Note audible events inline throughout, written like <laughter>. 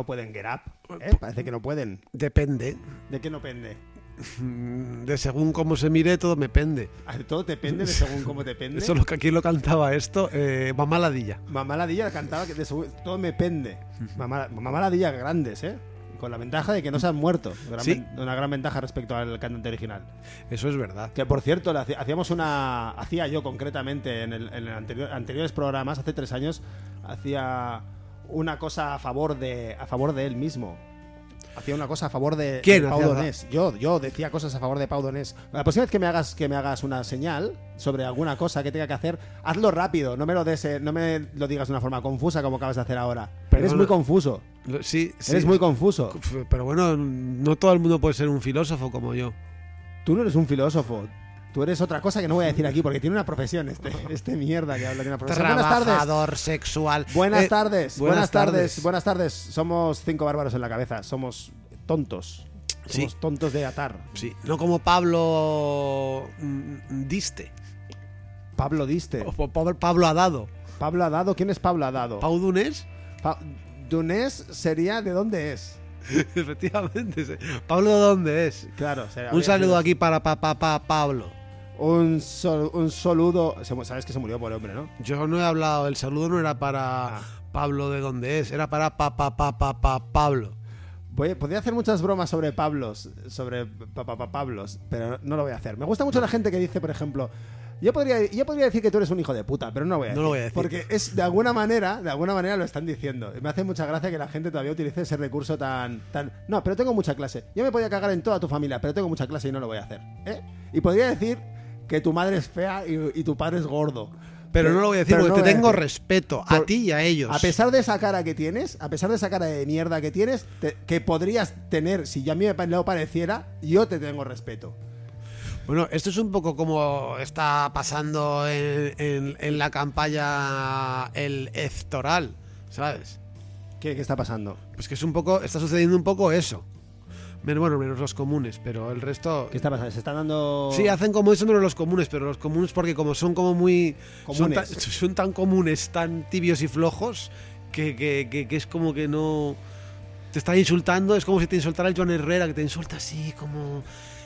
no pueden get up. ¿eh? Parece que no pueden. Depende. ¿De qué no pende? Mm, De según cómo se mire, todo me pende. Ah, Todo depende de según cómo te pende. Eso es lo que aquí lo cantaba esto, eh, Mamá Ladilla. Mamá Ladilla cantaba que de según- todo me pende. Mamá, mamá Ladilla grandes, ¿eh? Con la ventaja de que no se han muerto. Gran Sí. ven- Una gran ventaja respecto al cantante original. Eso es verdad. Que por cierto, hacíamos una. Hacía yo concretamente en, el, en el anterior- anteriores programas, hace tres años, hacía una cosa a favor de, a favor de él mismo. Hacía una cosa a favor de, ¿Quién de Pau hacía- Donés. Yo, yo decía cosas a favor de Pau Donés. La próxima vez que me hagas, que me hagas una señal sobre alguna cosa que tenga que hacer, hazlo rápido. No me lo des, eh, no me lo digas de una forma confusa como acabas de hacer ahora. Perdona. Eres muy confuso. Lo- Sí, sí. Eres muy confuso. Pero bueno, no todo el mundo puede ser un filósofo como yo. Tú no eres un filósofo. Tú eres otra cosa que no voy a decir aquí porque tiene una profesión este, este mierda que habla de una profesión. Buenas tardes. Trabajador sexual. Buenas Eh, tardes, buenas, buenas tardes, tardes. buenas tardes. Somos cinco bárbaros en la cabeza, somos tontos. Sí. Somos tontos de atar. Sí, no como Pablo mm, Diste. Pablo Diste. O Pablo, Pablo ha dado. Pablo Adado, ¿quién es Pablo Adado? Pau Dunés, Pa- Dunés sería de dónde es. <laughs> efectivamente. sí. Pablo, ¿de dónde es? Claro, será- Un saludo aquí para pa, pa, pa- Pablo. Un, sol- un saludo. Sabes que se murió por hombre, ¿no? Yo no he hablado, el saludo no era para Ah. Pablo de dónde es, era para pa, pa, pa, pa, pa- Pablo. Voy, podría hacer muchas bromas sobre Pablos, sobre pa- pa- pa- Pablos, pero no lo voy a hacer. Me gusta mucho la gente que dice, por ejemplo, yo podría, yo podría decir que tú eres un hijo de puta, pero no lo voy a No lo voy a decir. Porque es de alguna manera, de alguna manera lo están diciendo. Me hace mucha gracia que la gente todavía utilice ese recurso tan, tan. No, pero tengo mucha clase. Yo me podía cagar en toda tu familia, pero tengo mucha clase y no lo voy a hacer. ¿eh? Y podría decir que tu madre es fea y, y tu padre es gordo. Pero no lo voy a decir pero porque no te tengo decir. respeto a Por- ti y a ellos. A pesar de esa cara que tienes, a pesar de esa cara de mierda que tienes, te- que podrías tener, si yo a mí me lo pareciera, yo te tengo respeto. Bueno, esto es un poco como está pasando en, en- en la campaña el electoral, ¿sabes? ¿Qué, qué está pasando? Pues que es un poco, está sucediendo un poco eso. Menos, bueno, menos los comunes, pero el resto... ¿Qué está pasando? ¿Se está dando...? Sí, hacen como eso menos los comunes, pero los comunes porque como son como muy... Son tan, Comunes. <laughs> son tan comunes, tan tibios y flojos, que, que- que- que es como que no... Te está insultando, es como si te insultara el Joan Herrera, que te insulta así como...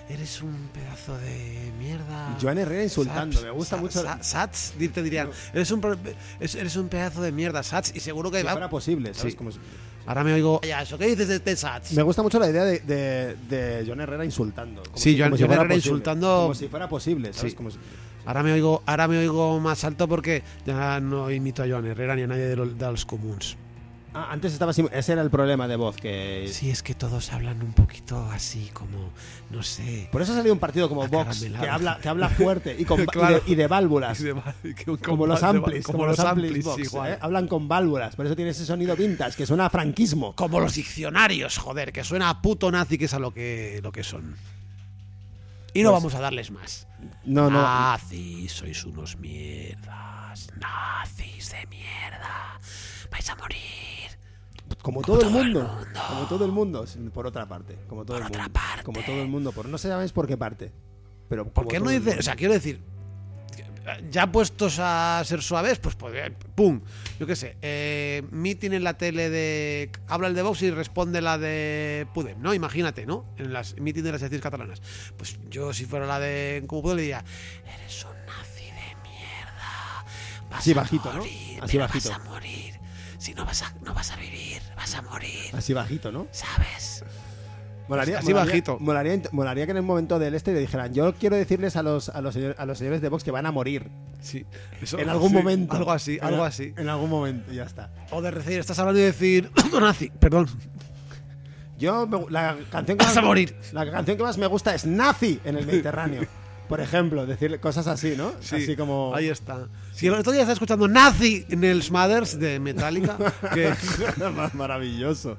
Eres un pedazo de mierda. Joan Herrera insultando, me gusta mucho- Sa- Sats, te dirían, eres, un, eres un pedazo de mierda, Sats, y seguro que... Si fuera posible, ¿sabes? Sí. Como Ahora me oigo... Ya, ¿eso qué dices de este Sats? Me gusta mucho la idea de, de, de Joan Herrera insultando. Como Sí, si- Joan- como Herrera posible. insultando- Como si fuera posible, ¿sabes? Sí. Como si- Ahora me oigo, ahora me oigo más alto porque ya no imito a Joan Herrera ni a nadie de los, de los comuns. Ah, antes estaba así... Ese era el problema de voz, que... Sí, es que todos hablan un poquito así, como, no sé. Por eso ha salido un partido como Vox, que habla, que habla fuerte y, con, <laughs> y de- Claro. y, de, válvulas. como los amplis, como, los amplis, amplis, Vox, igual. ¿eh? Hablan con válvulas, por eso tiene ese sonido vintage, que suena a franquismo. Como los diccionarios, joder, que suena a puto nazi, que es a lo que, lo que son. Y no Pues- vamos a darles más. No, no. Nazis, sois unos mierdas. Nazis de mierda. Vais a morir. Como todo, el mundo. Como todo el mundo, por otra parte. Como todo el mundo. Como todo el mundo. Por no sé sabéis por qué parte. Pero ¿Por qué no dice? O sea, quiero decir, ya puestos a ser suaves, pues, pues eh, pum. Yo qué sé, eh, meeting en la tele de. Habla el de Vox y responde la de Pudem, ¿no? Imagínate, ¿no? En las meeting de las secciones catalanas. Pues yo, si fuera la de. Como Pudem, le diría: Eres un nazi de mierda. Vas Así a bajito, ¿no? morir, Así pero bajito. Vas a morir. Si no vas a, no vas a vivir, vas a morir. Así bajito, ¿no? ¿Sabes? Molaría, Así molaría- bajito. Molaría, molaría que en el momento del este le dijeran, yo quiero decirles a los, a los, señor- a los señores de Vox que van a morir. Sí. Eso- en algún sí, momento. Algo así, En- algo así. En algún momento, ya está. O de decir, estás hablando y decir, <coughs> nazi, perdón. Yo, me- la canción que Vas más, a morir. La canción que más me gusta es Nazi en el Mediterráneo. <laughs> Por ejemplo, decirle cosas así, ¿no? Así como... Ahí está. Si el otro día estaba escuchando Nazi en el Smothers de Metallica, <laughs> que Mar- Maravilloso.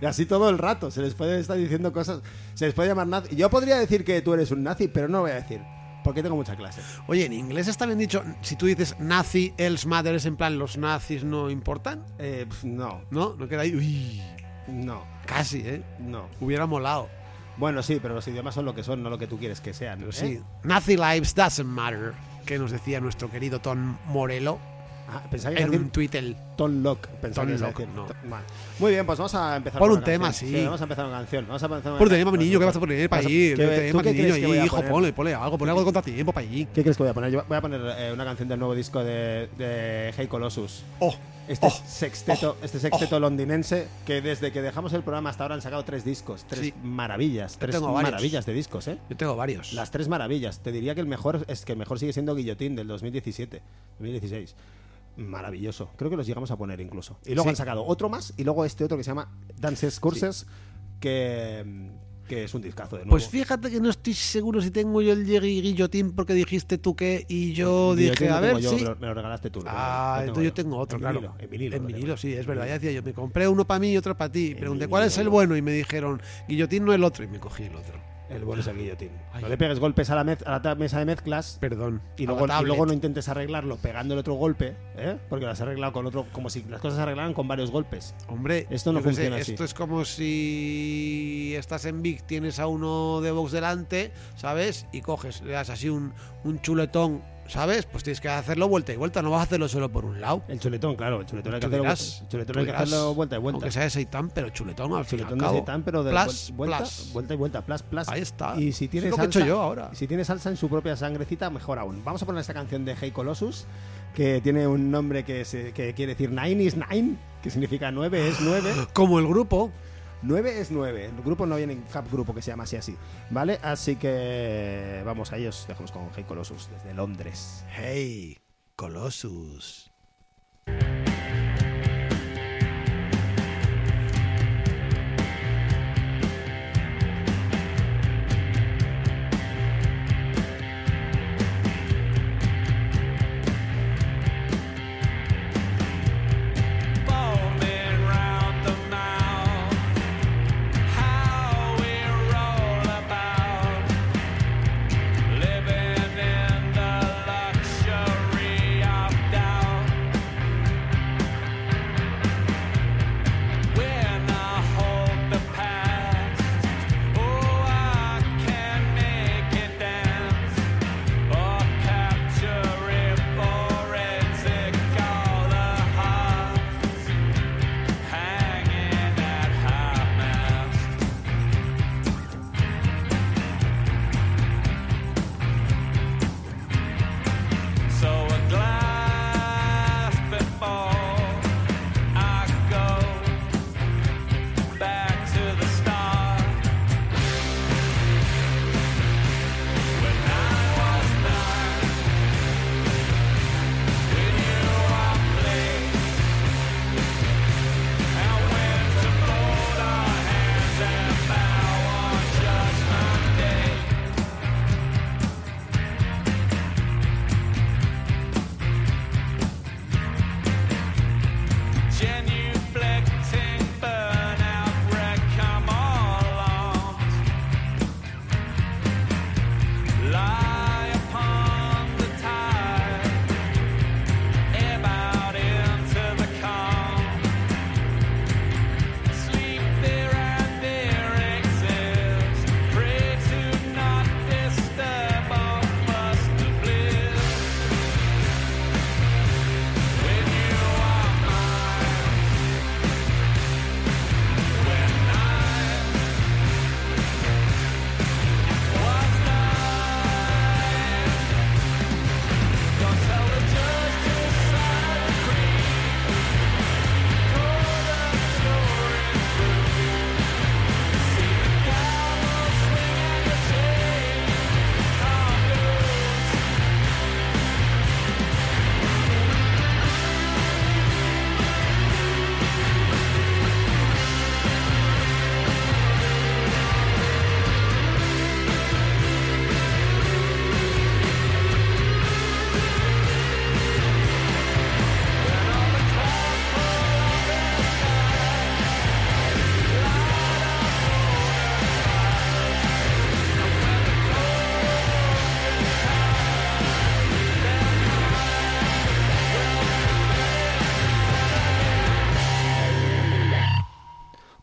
Y así todo el rato. Se les puede estar diciendo cosas. Se les puede llamar nazi. Yo podría decir que tú eres un nazi, pero no lo voy a decir. Porque tengo mucha clase. Oye, en inglés está bien dicho, si tú dices nazi, else matters, en plan, los nazis no importan, Eh, pf, no, ¿no? No queda ahí, uy, no, casi, ¿eh? no. Hubiera molado. Bueno, sí, pero los idiomas son lo que son, no lo que tú quieres que sean. ¿eh? sí, Nazi lives doesn't matter, que nos decía nuestro querido Tom Morello Ah, pensaba que en un Twitter. Ton Lock. Pensaba Ton que ibas a Lock, decir. no. Muy bien, pues vamos a empezar Pon con un una tema, canción. sí. Vamos a empezar una canción. Vamos a empezar Por tema, mi una niño, ¿qué vas a poner para allí? ¿qué- ¿Qué ¿Tú tema, qué crees que voy a Hijo, poner? ponle, ponle algo, ponle algo de contratiempo para allí. ¿Qué crees que voy a poner? Yo voy a poner eh, una canción del nuevo disco de, de Hey Colossus. Oh, Este oh, sexteto, este sexteto londinense que desde que dejamos el programa hasta ahora han sacado tres discos, tres Sí. maravillas, tres maravillas de discos, ¿eh? Yo tengo varios. Las tres maravillas. Te diría que el mejor es que el mejor sigue siendo Guillotín del 2017, 2016. Maravilloso. Creo que los llegamos a poner incluso. Y luego Sí. han sacado otro más y luego este otro que se llama Dances Courses que, que es un discazo de nuevo. Pues fíjate que no estoy seguro si tengo yo el Jerry Guillotín porque dijiste tú que y yo dije, a ver yo, si... me, lo, me lo regalaste tú. Ah, entonces yo tengo otro, en claro. Vinilo, en vinilo. En lo vinilo, sí, es verdad. Ya vinilo. decía yo, me compré uno para mí y otro para ti. Pregunté, ¿cuál es el vinilo. bueno? Y me dijeron, Guillotín no el otro. Y me cogí el otro. El bueno es el guillotín. Ay. No le pegues golpes a la, mez- a la mesa de mezclas Perdón. y a luego, y luego no intentes arreglarlo pegando el otro golpe, ¿eh? porque lo has arreglado con otro, como si las cosas se arreglaran con varios golpes. Hombre, Esto no sé, funciona así. Esto es como si estás en Vic, tienes a uno de Vox delante, ¿sabes? Y coges, le das así un, un chuletón, ¿sabes? Pues tienes que hacerlo vuelta y vuelta, no vas a hacerlo solo por un lado. El chuletón, claro, el chuletón hay que hacerlo, dirás, el chuletón hay que dirás, hacerlo vuelta y vuelta. Aunque sea de seitán, pero chuletón al chuletón de seitán, pero de vuel- vuelta, vuelta y vuelta, plas, plas. Ahí está. Y si tiene Es lo que he salsa, hecho yo ahora. si tiene salsa en su propia sangrecita, mejor aún. Vamos a poner esta canción de Hey Colossus, que tiene un nombre que, se- que quiere decir Nine is Nine, que significa nueve es nueve. Como el grupo. 9 es 9. El grupo no viene en Hub Grupo que se llama así así. ¿Vale? Así que vamos a ellos. Dejamos con Hey Colossus desde Londres. Hey, Colossus.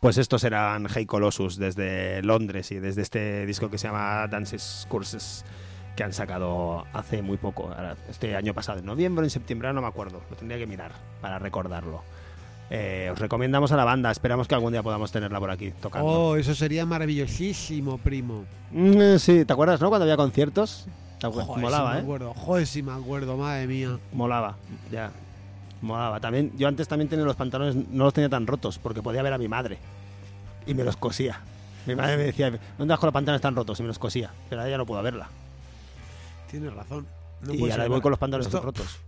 Pues estos eran Hey Colossus desde Londres y desde este disco que se llama Dances Courses que han sacado hace muy poco, este año pasado, en noviembre en septiembre, no me acuerdo, lo tendría que mirar para recordarlo. Eh, os recomendamos a la banda, esperamos que algún día podamos tenerla por aquí tocando. Oh, eso sería maravillosísimo, primo. Mm, eh, sí, ¿te acuerdas, no? Cuando había conciertos. Joder, Molaba, sí me ¿eh? acuerdo. Joder, sí me acuerdo, madre mía. Molaba, ya. Molaba. También, yo antes también tenía los pantalones, no los tenía tan rotos, porque podía ver a mi madre. Y me los cosía. Mi madre me decía, ¿dónde vas con los pantalones tan rotos? Y me los cosía. Pero ahora ya no puedo verla. Tienes razón. No y ahora voy con los pantalones Esto- rotos.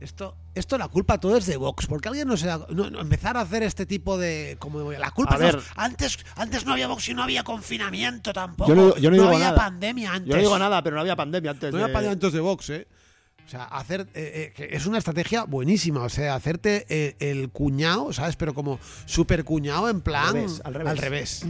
Esto, esto la culpa todo es de Vox, porque alguien no se da, no, no, empezar a hacer este tipo de como la culpa A ver. Antes antes no había Vox y no había confinamiento tampoco. Yo no- yo no digo había nada. pandemia antes. Yo no digo nada, pero no había pandemia antes. No había de- pandemia antes de Vox, ¿eh? O sea, hacer eh, eh, es una estrategia buenísima, o sea, hacerte eh, el cuñado, ¿sabes? Pero como super cuñado en plan revés, al revés. al revés.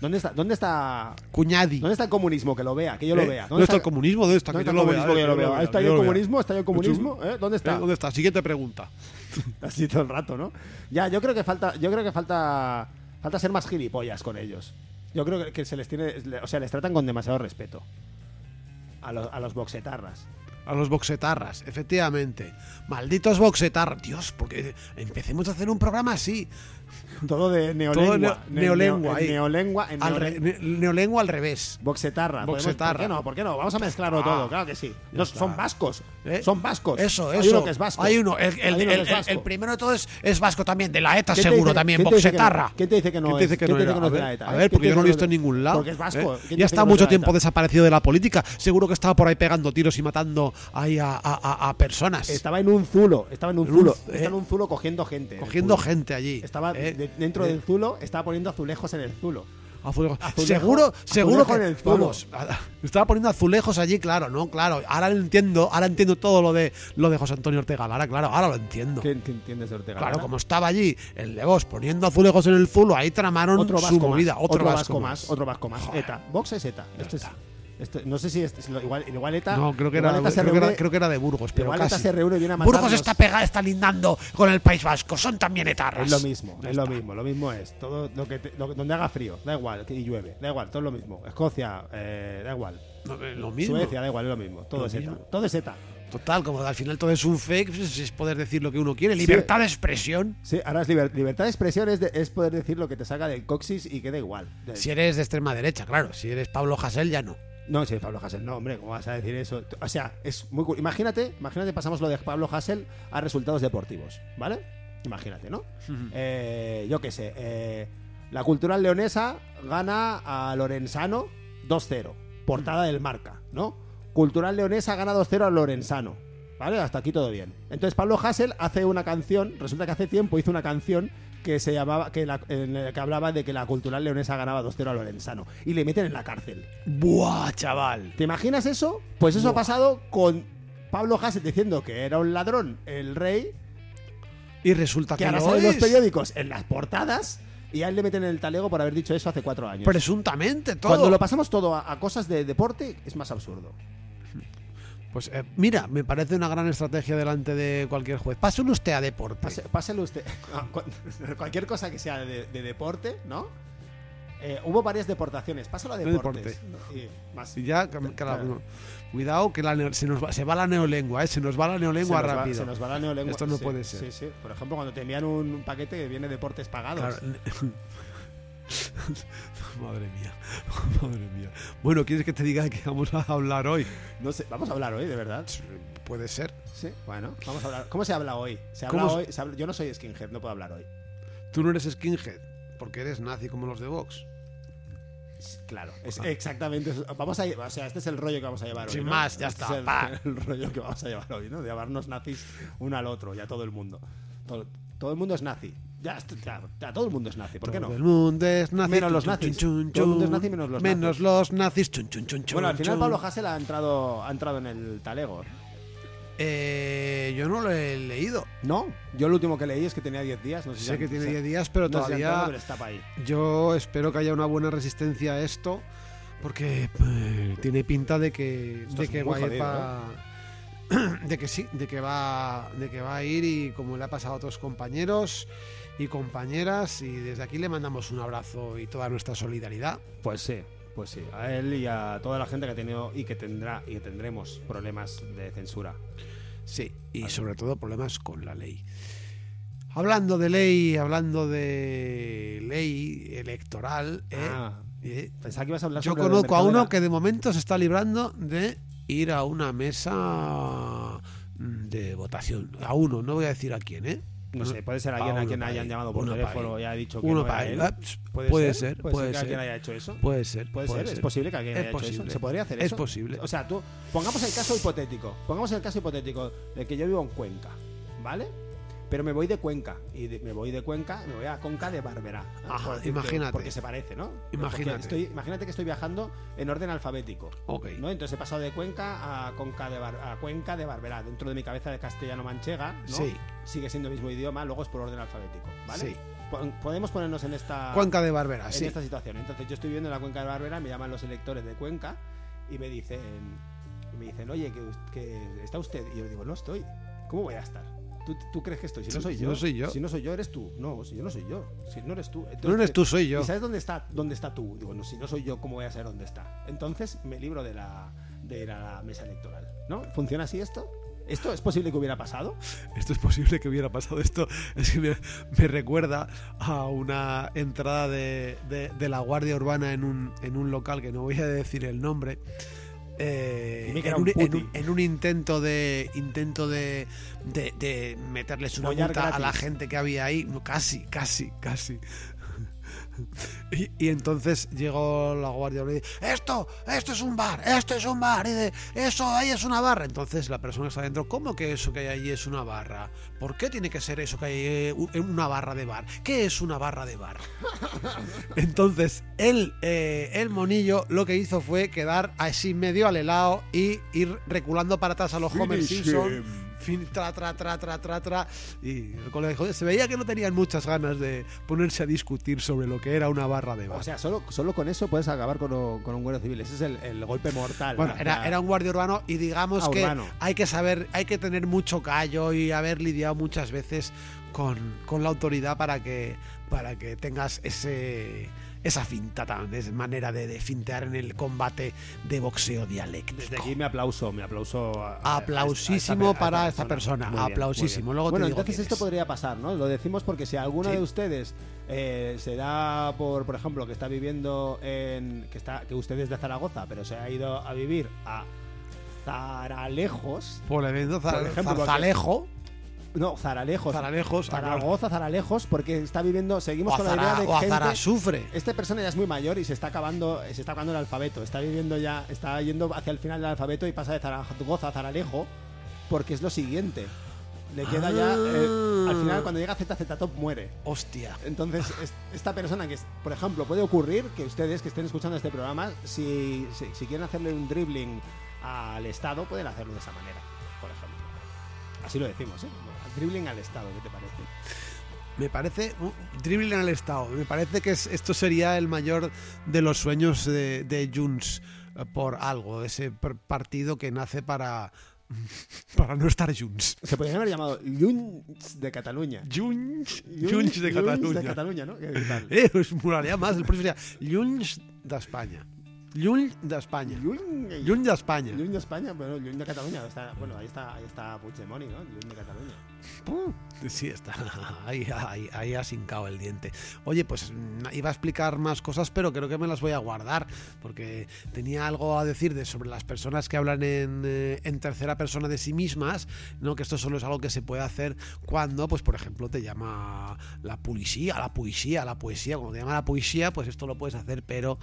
¿Dónde está, dónde está, Cuñadi. dónde está el comunismo? Que lo vea, que yo lo vea. ¿Dónde está el comunismo? ¿Dónde está? ¿Dónde Que está yo el vea, comunismo? Que yo lo yo ¿Está yo el vea. comunismo? ¿Está el comunismo? ¿Dónde está? ¿Dónde está? Siguiente pregunta. <laughs> Así todo el rato, ¿no? Ya, yo creo que falta, yo creo que falta, falta ser más gilipollas con ellos. Yo creo que, que se les tiene, o sea, les tratan con demasiado respeto a los, a los boxetarras. A los boxetarras, efectivamente. Malditos boxetarras. Dios, porque empecemos a hacer un programa así. <laughs> Todo de neolengua, neo- Ne- neolengua neolengua, en Al neole- re- ne- neolengua al revés. boxetarra. Boxetarra. ¿Por qué no? ¿Por qué no? Vamos a mezclarlo Ah, todo, claro que sí. No, son vascos. ¿Eh? Son vascos. Eso, Hay eso. uno que es vasco. Hay uno. El, el- Hay uno el- que es el- vasco. el primero de todos es vasco también. De la ETA ¿Quién te seguro dice- también. Boxetarra. ¿Quién te dice que no ¿Quién te es? es de A la ver, ETA? A ¿Eh? ver, ¿Quién porque yo no lo he visto en es? ningún lado. Porque es vasco. ¿eh? ¿Quién dice Ya está es mucho tiempo desaparecido de la política. Seguro que estaba por ahí pegando tiros y matando ahí a, personas. Estaba en un zulo. Estaba en un zulo. eh, Está en un zulo cogiendo gente. cogiendo gente allí. Estaba ¿eh? De- dentro ¿eh? del zulo, estaba poniendo azulejos en el zulo. Azulejo- seguro, seguro azulejo que en el zulo. vamos, estaba poniendo azulejos allí, claro, no, claro. Ahora lo entiendo, ahora entiendo todo lo de lo de José Antonio Ortega Lara, claro, ahora lo entiendo. ¿Qué, qué entiendes de Ortega? Claro, como estaba allí el de Vox poniendo azulejos en el zulo, ahí tramaron otro su vasco movida, más, otro, vasco, más, otro vasco más. Joder. ETA. Vox es ETA. Ya Esto es-. Esto- no sé si es, igual, igual ETA. No, creo que, era, ETA se creo, que era, reúne- creo que era de Burgos, pero igual casi. ETA se reúne y viene a Burgos está pegada, está lindando con el País Vasco, son también etarras. Es lo mismo, es lo mismo, lo mismo es. Todo lo que, te- lo donde haga frío, da igual, y llueve, da igual, todo es lo mismo. Escocia, eh, da igual. No, eh, lo mismo. Suecia, da igual, es lo mismo. Todo Lo es ETA. mismo. Todo es ETA. Total, como al final todo es un fake, pues es poder decir lo que uno quiere. Libertad de expresión. Sí, ahora es liber- libertad de expresión, es, de- es poder decir lo que te saca del coxis y que da igual. Si eres de extrema derecha, claro. Si eres Pablo Hasél, ya no. No, sí, Pablo Hassel, no, hombre, ¿cómo vas a decir eso? O sea, es muy cu- Imagínate, imagínate, pasamos lo de Pablo Hassel a resultados deportivos, ¿vale? Imagínate, ¿no? Eh, yo qué sé, eh, la cultural leonesa gana a Lorenzano 2-0, portada del marca, ¿no? Cultural leonesa gana 2-0 a Lorenzano, ¿vale? Hasta aquí todo bien. Entonces Pablo Hassel hace una canción, resulta que hace tiempo hizo una canción que se llamaba, que, la- que hablaba de que la cultural leonesa ganaba 2-0 a Lorenzano y le meten en la cárcel. ¡Buah, chaval! ¿Te imaginas eso? Pues eso ha pasado con Pablo Hassel diciendo que era un ladrón, el rey, Y resulta que que ahora lo sale en los periódicos en las portadas y a él le meten en el talego por haber dicho eso hace cuatro años. Presuntamente, todo. Cuando lo pasamos todo a, a cosas de deporte es más absurdo. Pues eh, mira, me parece una gran estrategia delante de cualquier juez. Pásale usted a deporte. Pase- páselo usted. <laughs> Cu- <laughs> Cualquier cosa que sea de, de deporte, ¿no? Eh, hubo varias deportaciones. Pásalo a De deportes. Y más. Ya, Claro. cuidado que la neo- se, nos va, se va la neolengua, ¿eh? se nos va la neolengua se va- rápido. se nos va la neolengua. Esto no Sí, puede ser. Sí, sí. Por ejemplo, cuando te envían un paquete que viene deportes pagados. Claro. <laughs> <laughs> Madre mía, <laughs> madre mía. Bueno, ¿quieres que te diga que vamos a hablar hoy? No sé, vamos a hablar hoy, de verdad. Puede ser. Sí, bueno, vamos a hablar. <laughs> ¿Cómo se habla hoy? Se ¿Cómo habla se- hoy se habla- Yo no soy skinhead, no puedo hablar hoy. Tú no eres skinhead, porque eres nazi como los de Vox. Claro, es exactamente eso. Vamos a o sea, este es el rollo que vamos a llevar hoy. Sin ¿no? más, ya Este está, Es el, rollo que vamos a llevar hoy, ¿no? De llamarnos nazis uno al otro y a todo el mundo. Todo, todo el mundo es nazi. Ya, ya todo el mundo es nazi. ¿Por qué no? Todo el mundo es nazi. Menos los nazis. chun, chun, Todo el mundo es nazi menos los Menos nazis. los nazis. Bueno, al final. Pablo Hassel ha entrado, ha entrado en el talego. Eh, yo no lo he leído. No, yo lo último que leí es que tenía 10 días. No sé, si Sé han- que tiene se- 10 días, pero no entrado, todavía pero está pa' ahí. yo espero que haya una buena resistencia a esto, porque eh, tiene pinta de que, Esto de que va a ir jodido, pa- <clears throat> de que sí, de que va, de que va a ir y como le ha pasado a otros compañeros y compañeras y desde aquí le mandamos un abrazo y toda nuestra solidaridad. Pues sí, pues sí. A él y a toda la gente que ha tenido y que tendrá y que tendremos problemas de censura. Sí, y sobre todo problemas con la ley. Hablando de ley, hablando de ley electoral, ¿eh? Ah, Eh, pensaba que ibas a hablar yo conozco a uno que de momento se está librando de ir a una mesa mm, de votación. A uno, no voy a decir a quién, ¿eh? No sé, puede ser alguien Ah, a uno quien hayan llamado por teléfono y ha dicho que Uno no era para él. él. ¿Puede, Puede ser? ser, ¿Puede, puede ser que alguien ser. haya hecho eso? Puede ser. Puede, ser, ser. es posible que alguien Es haya hecho eso. posible. ¿Se podría hacer Es eso? posible. O sea, tú, pongamos el caso hipotético. Pongamos el caso hipotético de que yo vivo en Cuenca, ¿vale? Pero me voy de Cuenca. Y de- me voy de Cuenca, me voy a Conca de Barberá. ¿no? Ajá, imagínate. Porque se parece, ¿no? Imagínate. Estoy, imagínate que estoy viajando en orden alfabético. Ok. ¿no? Entonces he pasado de Cuenca a, Conca de Bar- a Cuenca de Barberá. Dentro de mi cabeza de castellano-manchega, ¿no? Sí. Sigue siendo el mismo idioma, luego es por orden alfabético, ¿vale? Sí. Po- Podemos ponernos en esta Cuenca de Barbera, en sí. esta situación. Entonces yo estoy viviendo en la cuenca de Barbera, me llaman los electores de Cuenca y me dicen, y me dicen, oye, que, que está usted. Y yo digo, no estoy. ¿Cómo voy a estar? ¿Tú, tú crees que estoy? Si no soy yo. no soy yo. Si no soy yo, eres tú. No, si yo no soy yo. Si no eres tú. Entonces, No eres tú, soy yo. ¿Y sabes dónde está, dónde está tú? Digo, no, si no soy yo, ¿cómo voy a saber dónde está? Entonces me libro de, la, de la mesa electoral. ¿No? ¿Funciona así esto? ¿Esto es posible que hubiera pasado? <laughs> Esto es posible que hubiera pasado esto. Es que me, me recuerda a una entrada de, de- de la Guardia Urbana en un, en un local que no voy a decir el nombre. Eh, en, un, un en puti. un- en un intento de intento de, de, de meterles una multa a la gente que había ahí casi casi casi <laughs> y, y entonces llegó la guardia y dice, esto, esto es un bar, esto es un bar, y de, eso ahí es una barra. Entonces la persona que está adentro, ¿cómo que eso que hay ahí es una barra? ¿Por qué tiene que ser eso que hay eh, en una barra de bar? ¿Qué es una barra de bar? <laughs> Entonces, él, eh, el monillo lo que hizo fue quedar así medio al helado y ir reculando para atrás a los Homer Finish Simpson. him. Fin, tra, tra, tra, tra, tra, tra. Y el colega dijo, se veía que no tenían muchas ganas de ponerse a discutir sobre lo que era una barra de bar. O sea, solo, solo con eso puedes acabar con, un- con un guardia civil. Ese es el, el golpe mortal. Bueno, ¿no? era, era un guardia urbano y digamos Ah, que urbano. hay que saber, hay que tener mucho callo y haber lidiado muchas veces con, con la autoridad para que, para que tengas ese esa finta tan, esa manera de, de fintear en el combate de boxeo dialéctico. Desde aquí me aplauso, me aplauso. a- Aplausísimo a esta- a para esta persona, bien, aplausísimo. te bueno, digo entonces esto es. podría pasar, ¿no? Lo decimos porque si alguno Sí. de ustedes eh, se da por, por ejemplo, que está viviendo en. que está que usted es de Zaragoza, pero se ha ido a vivir a Zaralejos. Por el evento Por ejemplo, Zarzalejo, No, Zaralejos. Zaralejos, Zaragoza, Zaralejos, porque está viviendo. Seguimos o con la idea Zara- de o gente. Zarasufre. Esta persona ya es muy mayor y se está acabando, se está acabando el alfabeto. Está viviendo ya, está yendo hacia el final del alfabeto y pasa de Zaragoza a Zaralejo porque es lo siguiente. Le queda ya, eh, al final cuando llega ZZ Top muere. Hostia. Entonces, es- esta persona que, es- por ejemplo, puede ocurrir que ustedes que estén escuchando este programa, si, si, si quieren hacerle un dribbling al Estado, pueden hacerlo de esa manera, por ejemplo. Así lo decimos, ¿eh? Dribbling al Estado, ¿qué te parece? Me parece un dribbling al Estado. Me parece que es- esto sería el mayor de los sueños de, de Junts eh, por algo, ese partido que nace para, <laughs> para no estar Junts. Se podrían haber llamado Junts de Cataluña. Junts, Junts- Junts de Junts Cataluña. de Cataluña, ¿no? ¿Qué tal? <laughs> Eh, pues molaría más. El próximo sería Junts de España. Junts de España. Junts Junts de España. Junts de España, pero Junts de Cataluña. Está, bueno, ahí está, ahí está Puigdemont, ¿no? Junts de Cataluña. Sí, está. <laughs> Ahí, ahí, ahí ha sincado el diente. Oye, pues mm, iba a explicar más cosas, pero creo que me las voy a guardar, porque tenía algo a decir de sobre las personas que hablan en, eh, en tercera persona de sí mismas, ¿no? Que esto solo es algo que se puede hacer cuando, pues, por ejemplo, te llama la policía, la poesía, la poesía. Cuando te llama la poesía, pues esto lo puedes hacer, pero.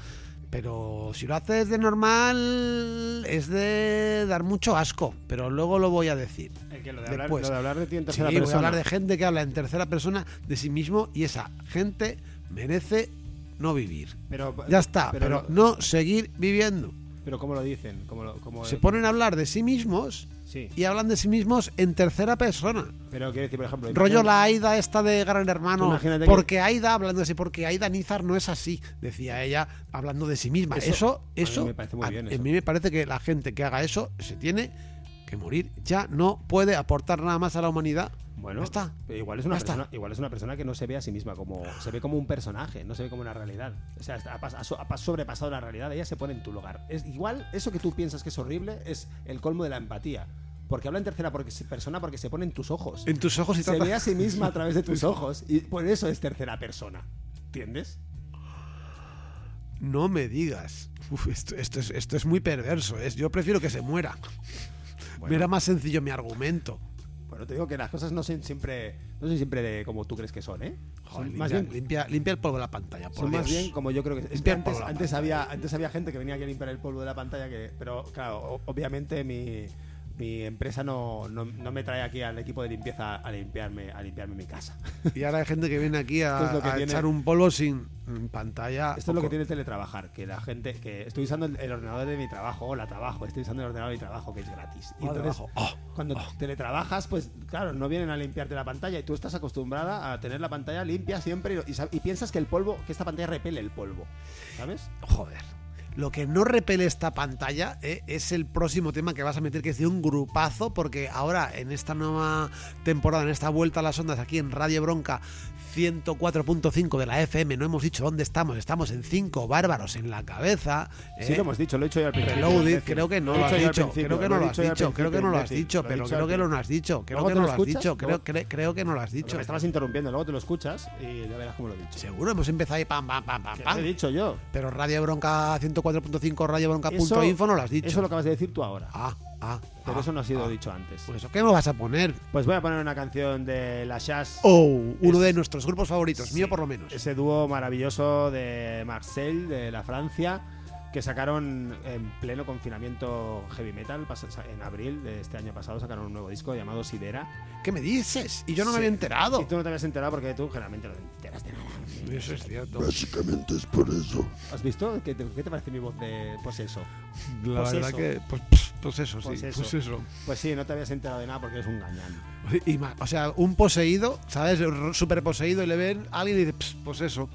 Pero si lo haces de normal es de dar mucho asco, pero luego lo voy a decir. El que lo de hablar, Después. lo de, hablar de ti en Sí, tercera voy a persona. hablar de gente que habla en tercera persona de sí mismo y esa gente merece no vivir. Pero, Ya está, pero, no seguir viviendo. Pero ¿cómo lo dicen? ¿Cómo lo- cómo- Se ponen a hablar de sí mismos Sí, y hablan de sí mismos en tercera persona. pero quiero decir, por ejemplo... Rollo imagínate- la Aida esta de Gran Hermano. Que- Porque Aida, hablando así, porque Aida Nizar no es así, decía ella, hablando de sí misma. Eso- Eso, a mí me parece muy a- bien a eso. mí me parece que la gente que haga eso se tiene que morir. Ya no puede aportar nada más a la humanidad. Bueno, está. igual es una está. persona, igual es una persona que no se ve a sí misma como se ve como un personaje, no se ve como una realidad. O sea, ha, pas- ha so- ha pas- sobrepasado la realidad, ella se pone en tu lugar. Es igual eso que tú piensas que es horrible es el colmo de la empatía, porque habla en tercera porque, persona porque se pone en tus ojos. En tus ojos y se trata- ve a sí misma a través de tus <laughs> ojos y por eso es tercera persona. ¿Entiendes? No me digas. Uf, esto, esto es, esto es muy perverso. Es, yo prefiero que se muera. Me era más sencillo mi argumento. Bueno, te digo que las cosas no son siempre no son siempre de como tú crees que son, ¿eh? Joder, Son más limpia, bien limpia, limpia el polvo de la pantalla, por Son más bien como yo creo que es que antes, antes había antes había gente que venía aquí a limpiar el polvo de la pantalla que pero claro obviamente mi, mi empresa no, no, no me trae aquí al equipo de limpieza a limpiarme a limpiarme mi casa <laughs> Y ahora hay gente que viene aquí a, Esto es lo que a tiene- echar un polvo sin pantalla. esto es lo que tiene teletrabajar que la gente que estoy usando el, el ordenador de mi trabajo o la trabajo estoy usando el ordenador de mi trabajo que es gratis y Oh, entonces. Oh, cuando teletrabajas pues claro no vienen a limpiarte la pantalla y tú estás acostumbrada a tener la pantalla limpia siempre y, y piensas que el polvo que esta pantalla repele el polvo ¿sabes? Joder. Lo que no repele esta pantalla eh, es el próximo tema que vas a meter, que es de un grupazo, porque ahora en esta nueva temporada, en esta vuelta a las ondas aquí en Radio Bronca 104.5 de la FM, no hemos dicho dónde estamos, estamos en 5 bárbaros en la cabeza. Sí eh, lo hemos dicho, lo he dicho yo al principio. Reloaded, creo que no lo has dicho, creo que no lo has dicho creo que no lo has dicho, pero creo que no lo has dicho, creo que no lo has dicho, creo, que no lo has dicho. me estabas interrumpiendo, luego te lo escuchas y ya verás cómo lo he dicho. Seguro hemos empezado ahí pam pam pam pam lo he dicho yo. Pero Radio Bronca 104.5, Radio Eso- Bronca.info no lo has dicho. Eso lo acabas de decir tú ahora. Ah, ah. Pero ah, eso no ha sido ah. dicho antes. Pues eso, ¿qué me vas a poner? Pues voy a poner una canción de La Jazz. Oh, uno Es- de nuestros grupos favoritos, Sí. mío por lo menos. Ese dúo maravilloso de Marseille, de la Francia, que sacaron en pleno confinamiento heavy metal. En abril de este año pasado sacaron un nuevo disco llamado Sidera. ¿Qué me dices? Y yo no me Sí. había enterado. Y tú no te habías enterado porque tú generalmente no te enteras de nada. Eso es cierto. Básicamente es por eso. ¿Has visto? ¿Qué te, qué te parece mi voz de pues eso? La Pues verdad eso. que, pues, pues eso, sí, Pues eso. pues eso. Pues sí, no te habías enterado de nada porque eres un gañán. Y o sea, un poseído, ¿sabes? R- Súper poseído y le ven a alguien y dice, "Ps, pues eso.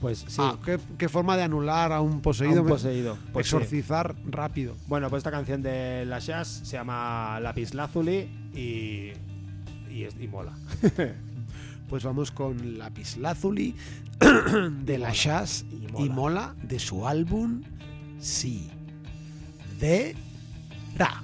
Pues sí, Ah, ¿qué, qué forma de anular a un a poseído. un me- poseído. Pues sí. exorcizar rápido. Bueno, pues esta canción de La Jazz se llama Lapis Lazuli y, y, es- y mola. <laughs> Pues vamos con Lapis Lazuli <coughs> de la Shaz y mola de su álbum Sí. De está.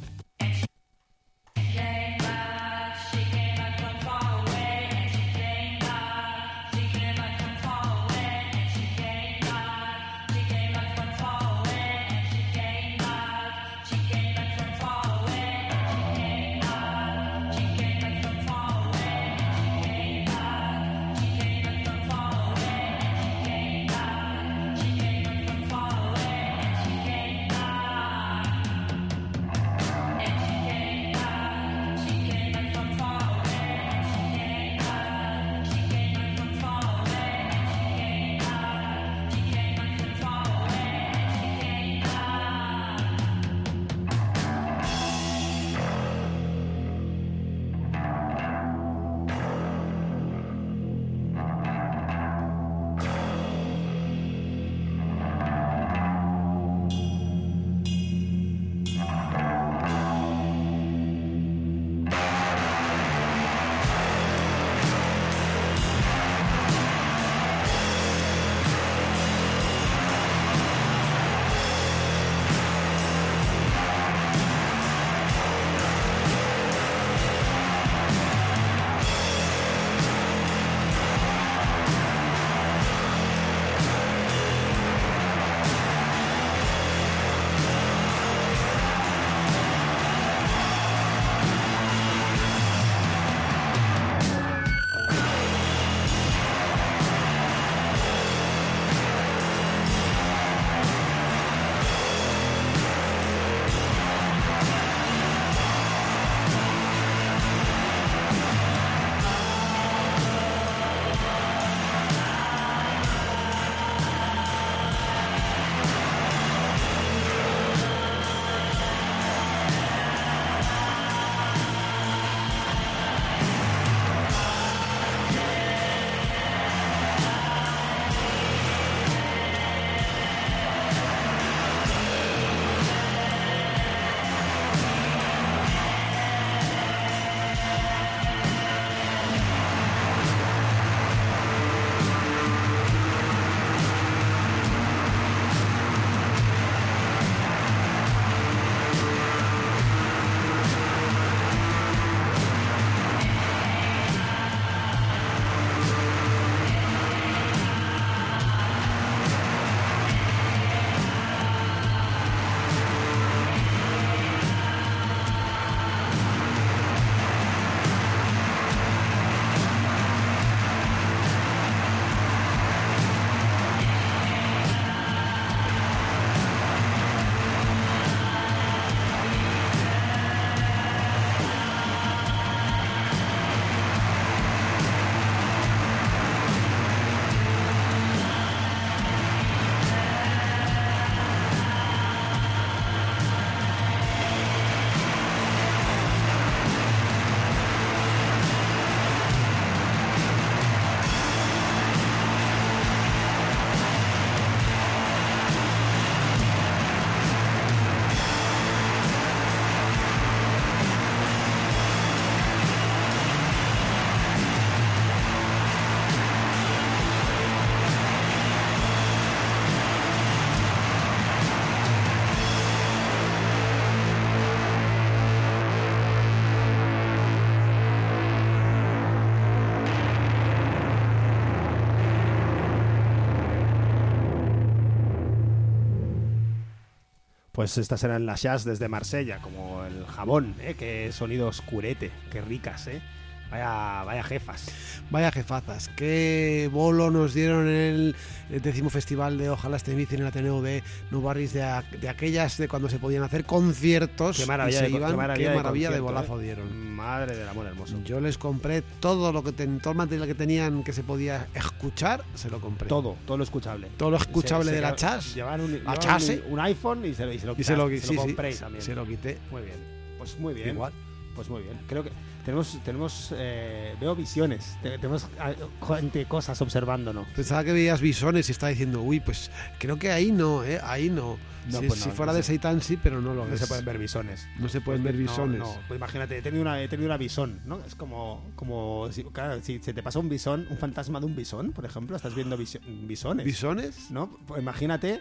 Pues estas eran las jazz desde Marsella, como el jabón, ¿eh? Qué sonido oscurete, qué ricas, ¿eh? Vaya, vaya jefas. Vaya jefazas, qué bolo nos dieron en el, el décimo festival de Ojalá este en el Ateneo de Nou Barris de, a- de aquellas de cuando se podían hacer conciertos Qué maravilla, y se de, iban, qué maravilla, qué maravilla de, concierto, bolazo ¿eh? dieron. Madre del amor hermoso. Yo les compré todo lo que ten- todo el material que tenían que se podía escuchar, se lo compré. Todo, todo lo escuchable. Todo lo escuchable Se- se de la chas. Llevaban un, chase. un, un iPhone y se, lo- y se lo Y se lo, quitaste, sí, se lo sí, compréis también. se lo quité. Muy bien. Pues muy bien. Igual. Pues muy bien. Creo que tenemos, tenemos eh, veo visiones. Te- Tenemos ah, gente, cosas observándonos. Pensaba que veías bisones y estaba diciendo, uy, pues creo que ahí no, ¿eh? Ahí no. No, si pues si no, fuera no de se- Seitan sí, pero no lo No es. se pueden ver bisones. No se pueden ver No, bisones. No, pues imagínate, he tenido una, he tenido una bisón, ¿no? Es como, como si, claro, si se te pasa un bisón, un fantasma de un bisón, por ejemplo, estás viendo visio- bisones. ¿Bisones? ¿no? Pues imagínate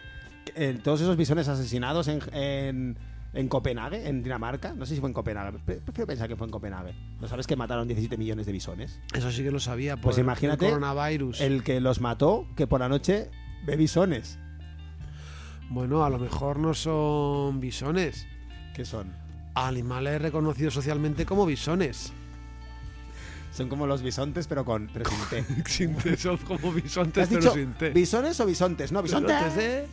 eh, todos esos bisones asesinados en, en, en Copenhague, en Dinamarca. No sé si fue en Copenhague. Pre- Prefiero pensar que fue en Copenhague. ¿No sabes que mataron 17 millones de bisones? Eso sí que lo sabía. Por Pues imagínate el coronavirus. El que los mató, que por la noche ve bisones. Bueno, a lo mejor no son bisones. ¿Qué son? Animales reconocidos socialmente como bisones. Son como los bisontes, pero con pero sin <laughs> T. Sin T, son como ¿Te bisontes, pero dicho sin T. bisones o bisontes? No, bisontes. Bisontes.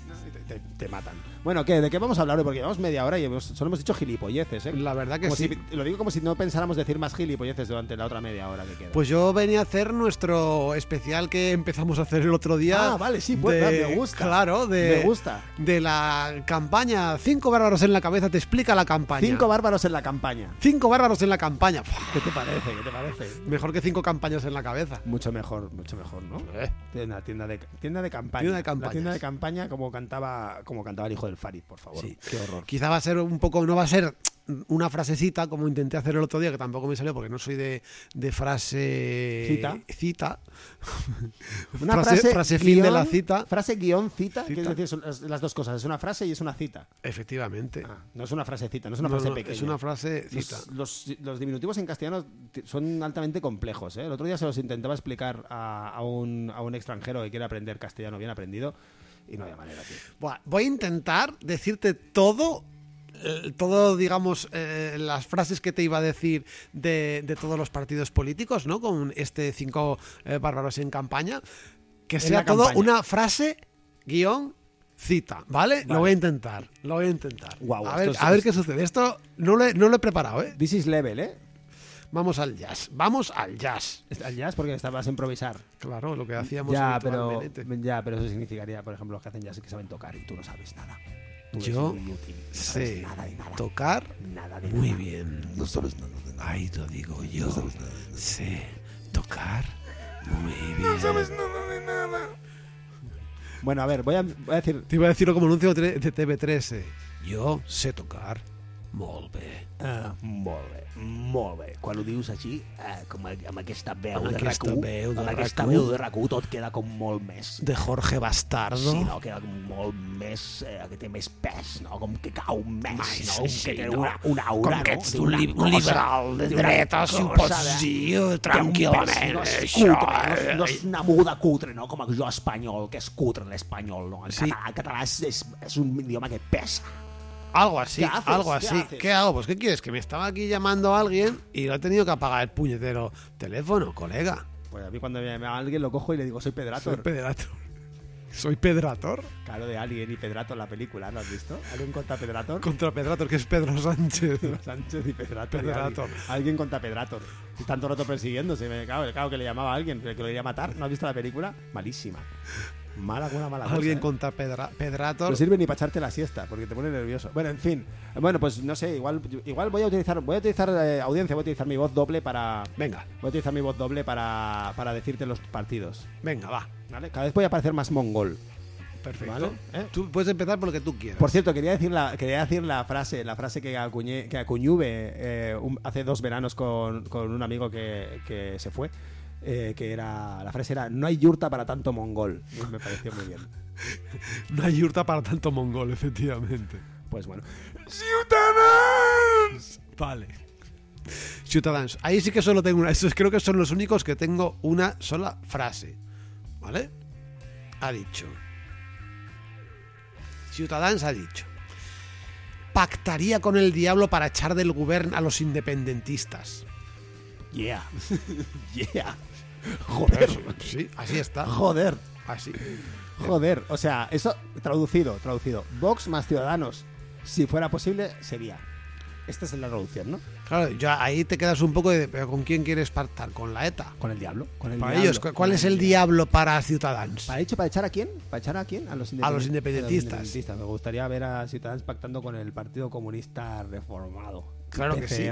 Te, te- te matan. Bueno, ¿qué? ¿De qué vamos a hablar hoy? Porque llevamos media hora y hemos- solo hemos dicho gilipolleces, ¿eh? La verdad que Como sí. si- lo digo como si no pensáramos decir más gilipolleces durante la otra media hora que queda. Pues yo venía a hacer nuestro especial que empezamos a hacer el otro día. Ah, vale, sí, pues, de- me gusta. Claro, de, Me gusta. de la campaña Cinco bárbaros en la cabeza, te explica la campaña. Cinco bárbaros en la campaña. Cinco bárbaros en la campaña. ¿Qué te parece? ¿Qué te parece? Mejor que cinco campañas en la cabeza. Mucho mejor, mucho mejor, ¿no? Eh. Tienda, tienda de tienda de campaña. Tienda de La campañas. tienda de campaña como cantaba como cantaba el hijo del Farid, por favor. Sí. Qué horror. Quizá va a ser un poco, no va a ser una frasecita como intenté hacer el otro día, que tampoco me salió porque no soy de, de frase Cita. cita. <laughs> Una frase, frase, frase fin de la cita. Frase guion cita, Cita. quiere decir son las, dos cosas, es una frase y es una cita. Efectivamente. Ah, no es una frase cita, no es una No, frase no, pequeña. es una frase cita. Los, los- los diminutivos en castellano son altamente complejos. ¿eh? El otro día se los intentaba explicar a, a un, a un extranjero que quiere aprender castellano bien aprendido y no había manera, tío. Buah, voy a intentar decirte todo, eh, todo, digamos, eh, las frases que te iba a decir de, de todos los partidos políticos, ¿no? Con este cinco eh, bárbaros en campaña. Que sea todo campaña. una frase, guion, cita, ¿vale? Vale. Lo voy a intentar, lo voy a intentar. Guau, a ver, a ver qué sucede. Esto no lo, he, no lo he preparado, ¿eh? This is level, ¿eh? Vamos al jazz, vamos al jazz. Al jazz porque estabas a improvisar. Claro, lo que hacíamos Ya pero, ya, pero eso significaría, por ejemplo, los que hacen jazz que saben tocar y tú no sabes nada. Tú Yo inútil, no sabes sé nada de nada. tocar Nada de muy nada. bien. No sabes nada de nada. Ahí lo digo yo. Sé tocar muy bien. nada de nada. Bueno, a ver, voy a, voy a decir. Te iba a decirlo como anuncio de de TV3. eh. Yo sé tocar molt bé. Ah, molt bé, molt bé. Quan ho dius així, eh, com amb aquesta veu Amb de aquesta RAC1, veu de amb aquesta RAC1. veu de RAC1 tot queda com molt més... De Jorge Bastardo. Sí, no? Queda com molt més... Eh, que té més pes, no? Com que cau més, Mai, no? Com sí, que té no? una, una aura, Com que no? ets Té un, li un liberal de dreta, si ho pots de- dir, tranquil·lament. no és Això, cutre, no, és, no eh, és una moguda cutre, no? Com jo espanyol, que és cutre l'espanyol, no? El Sí. català, català és, és, és un idioma que pesa. Algo así, algo ¿Qué así. ¿Qué hago? Pues ¿qué quieres? Que me estaba aquí llamando a alguien y lo he tenido que apagar el puñetero teléfono, colega. Pues a mí cuando me llama alguien lo cojo y le digo, soy Soy Pedrator. Pedrator. Soy Pedrator Claro, de Alien y Pedrator, la película, ¿lo has visto? Alguien contra Pedrator. contra Pedrator, que es Pedro Sánchez. Sánchez y Pedrator. y Pedrator. Alguien, alguien contra Pedrator. Y tanto rato persiguiéndose. Me cago, claro que le llamaba a alguien, que lo iría a matar. ¿No has visto la película? Malísima. Mala, buena, mala cosa, Alguien ¿eh? contra Pedra- Pedrator. No sirve ni para echarte la siesta, porque te pone nervioso. Bueno, en fin. Bueno, pues no sé, igual, igual voy a utilizar, voy a utilizar eh, audiencia, voy a utilizar mi voz doble para. Venga, Voy a utilizar mi voz doble para, para decirte los partidos. venga, va. ¿Vale? Cada vez voy a parecer más mongol. Perfecto. Vale, ¿eh? Tú puedes empezar por lo que tú quieras. Por cierto, quería decir la, quería decir la frase, la frase que acuñé, que acuñuve eh, hace dos veranos con, con un amigo que, que se fue. Eh, que era la frase era no hay yurta para tanto mongol y me pareció muy bien <laughs> No hay yurta para tanto mongol, efectivamente. pues bueno Vale. Ciudadanos. Ahí sí que solo tengo una. Estos creo que son los únicos que tengo una sola frase. ¿Vale? Ha dicho. Ciudadanos ha dicho. pactaría con el diablo para echar del gobierno a los independentistas. Yeah. <laughs> yeah. <laughs> Joder. Sí, así está. Joder. Así. Joder. O sea, eso traducido, traducido. Vox más Ciudadanos. Si fuera posible, sería. Esta es la traducción, ¿no? Claro, ya ahí te quedas un poco de, pero ¿con quién quieres pactar? ¿Con la ETA? Con el diablo. Con el Para diablo, ellos, ¿cu- con ¿cuál es el diablo para Ciudadanos? ¿Para hecho para echar a quién? ¿Para echar a quién? A los, A los independen- independentistas. a los independentistas. Me gustaría ver a Ciudadanos pactando con el Partido Comunista Reformado. Claro que sí.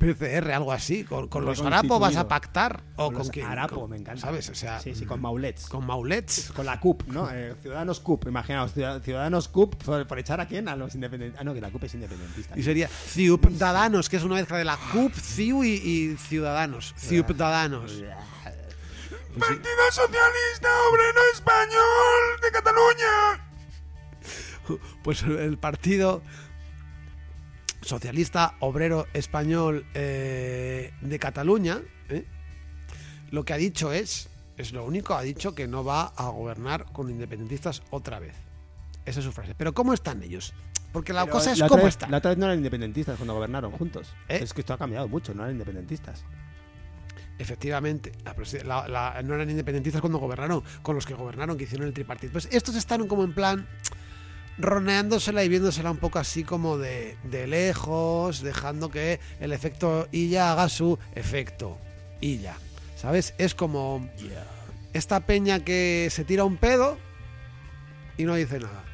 PCR. Algo así. ¿Con, con los Reconstituido. Arapo vas a pactar? ¿O con, los quién? Arapo, Con- me encanta. ¿Sabes? O sea, Sí, sí, con Maulets. con Maulets. Con la CUP, ¿no? Eh, Ciudadanos CUP, imaginaos, Ciudad- Ciudadanos CUP, por, por echar a quién? A los independentistas. Ah, no, que la CUP es independentista. Y sería Ciudadanos, que es una mezcla de la CUP, CIU y, y Ciudadanos. Ciudadanos. Partido Socialista Obrero Español de Cataluña. Pues el partido socialista obrero español eh, de Cataluña, ¿eh? lo que ha dicho es, es lo único, ha dicho que no va a gobernar con independentistas otra vez. Esa es su frase. Pero ¿cómo están ellos? Porque la Pero cosa es la cómo vez- están. La otra vez no eran independentistas cuando gobernaron juntos. ¿Eh? Es que esto ha cambiado mucho, no eran independentistas. Efectivamente, la- la- no eran independentistas cuando gobernaron, con los que gobernaron, que hicieron el tripartito. Pues estos están como en plan roneándosela y viéndosela un poco así como de, de lejos, dejando que el efecto Illa haga su efecto Illa. ¿Sabes? Es como esta peña que se tira un pedo y no dice nada.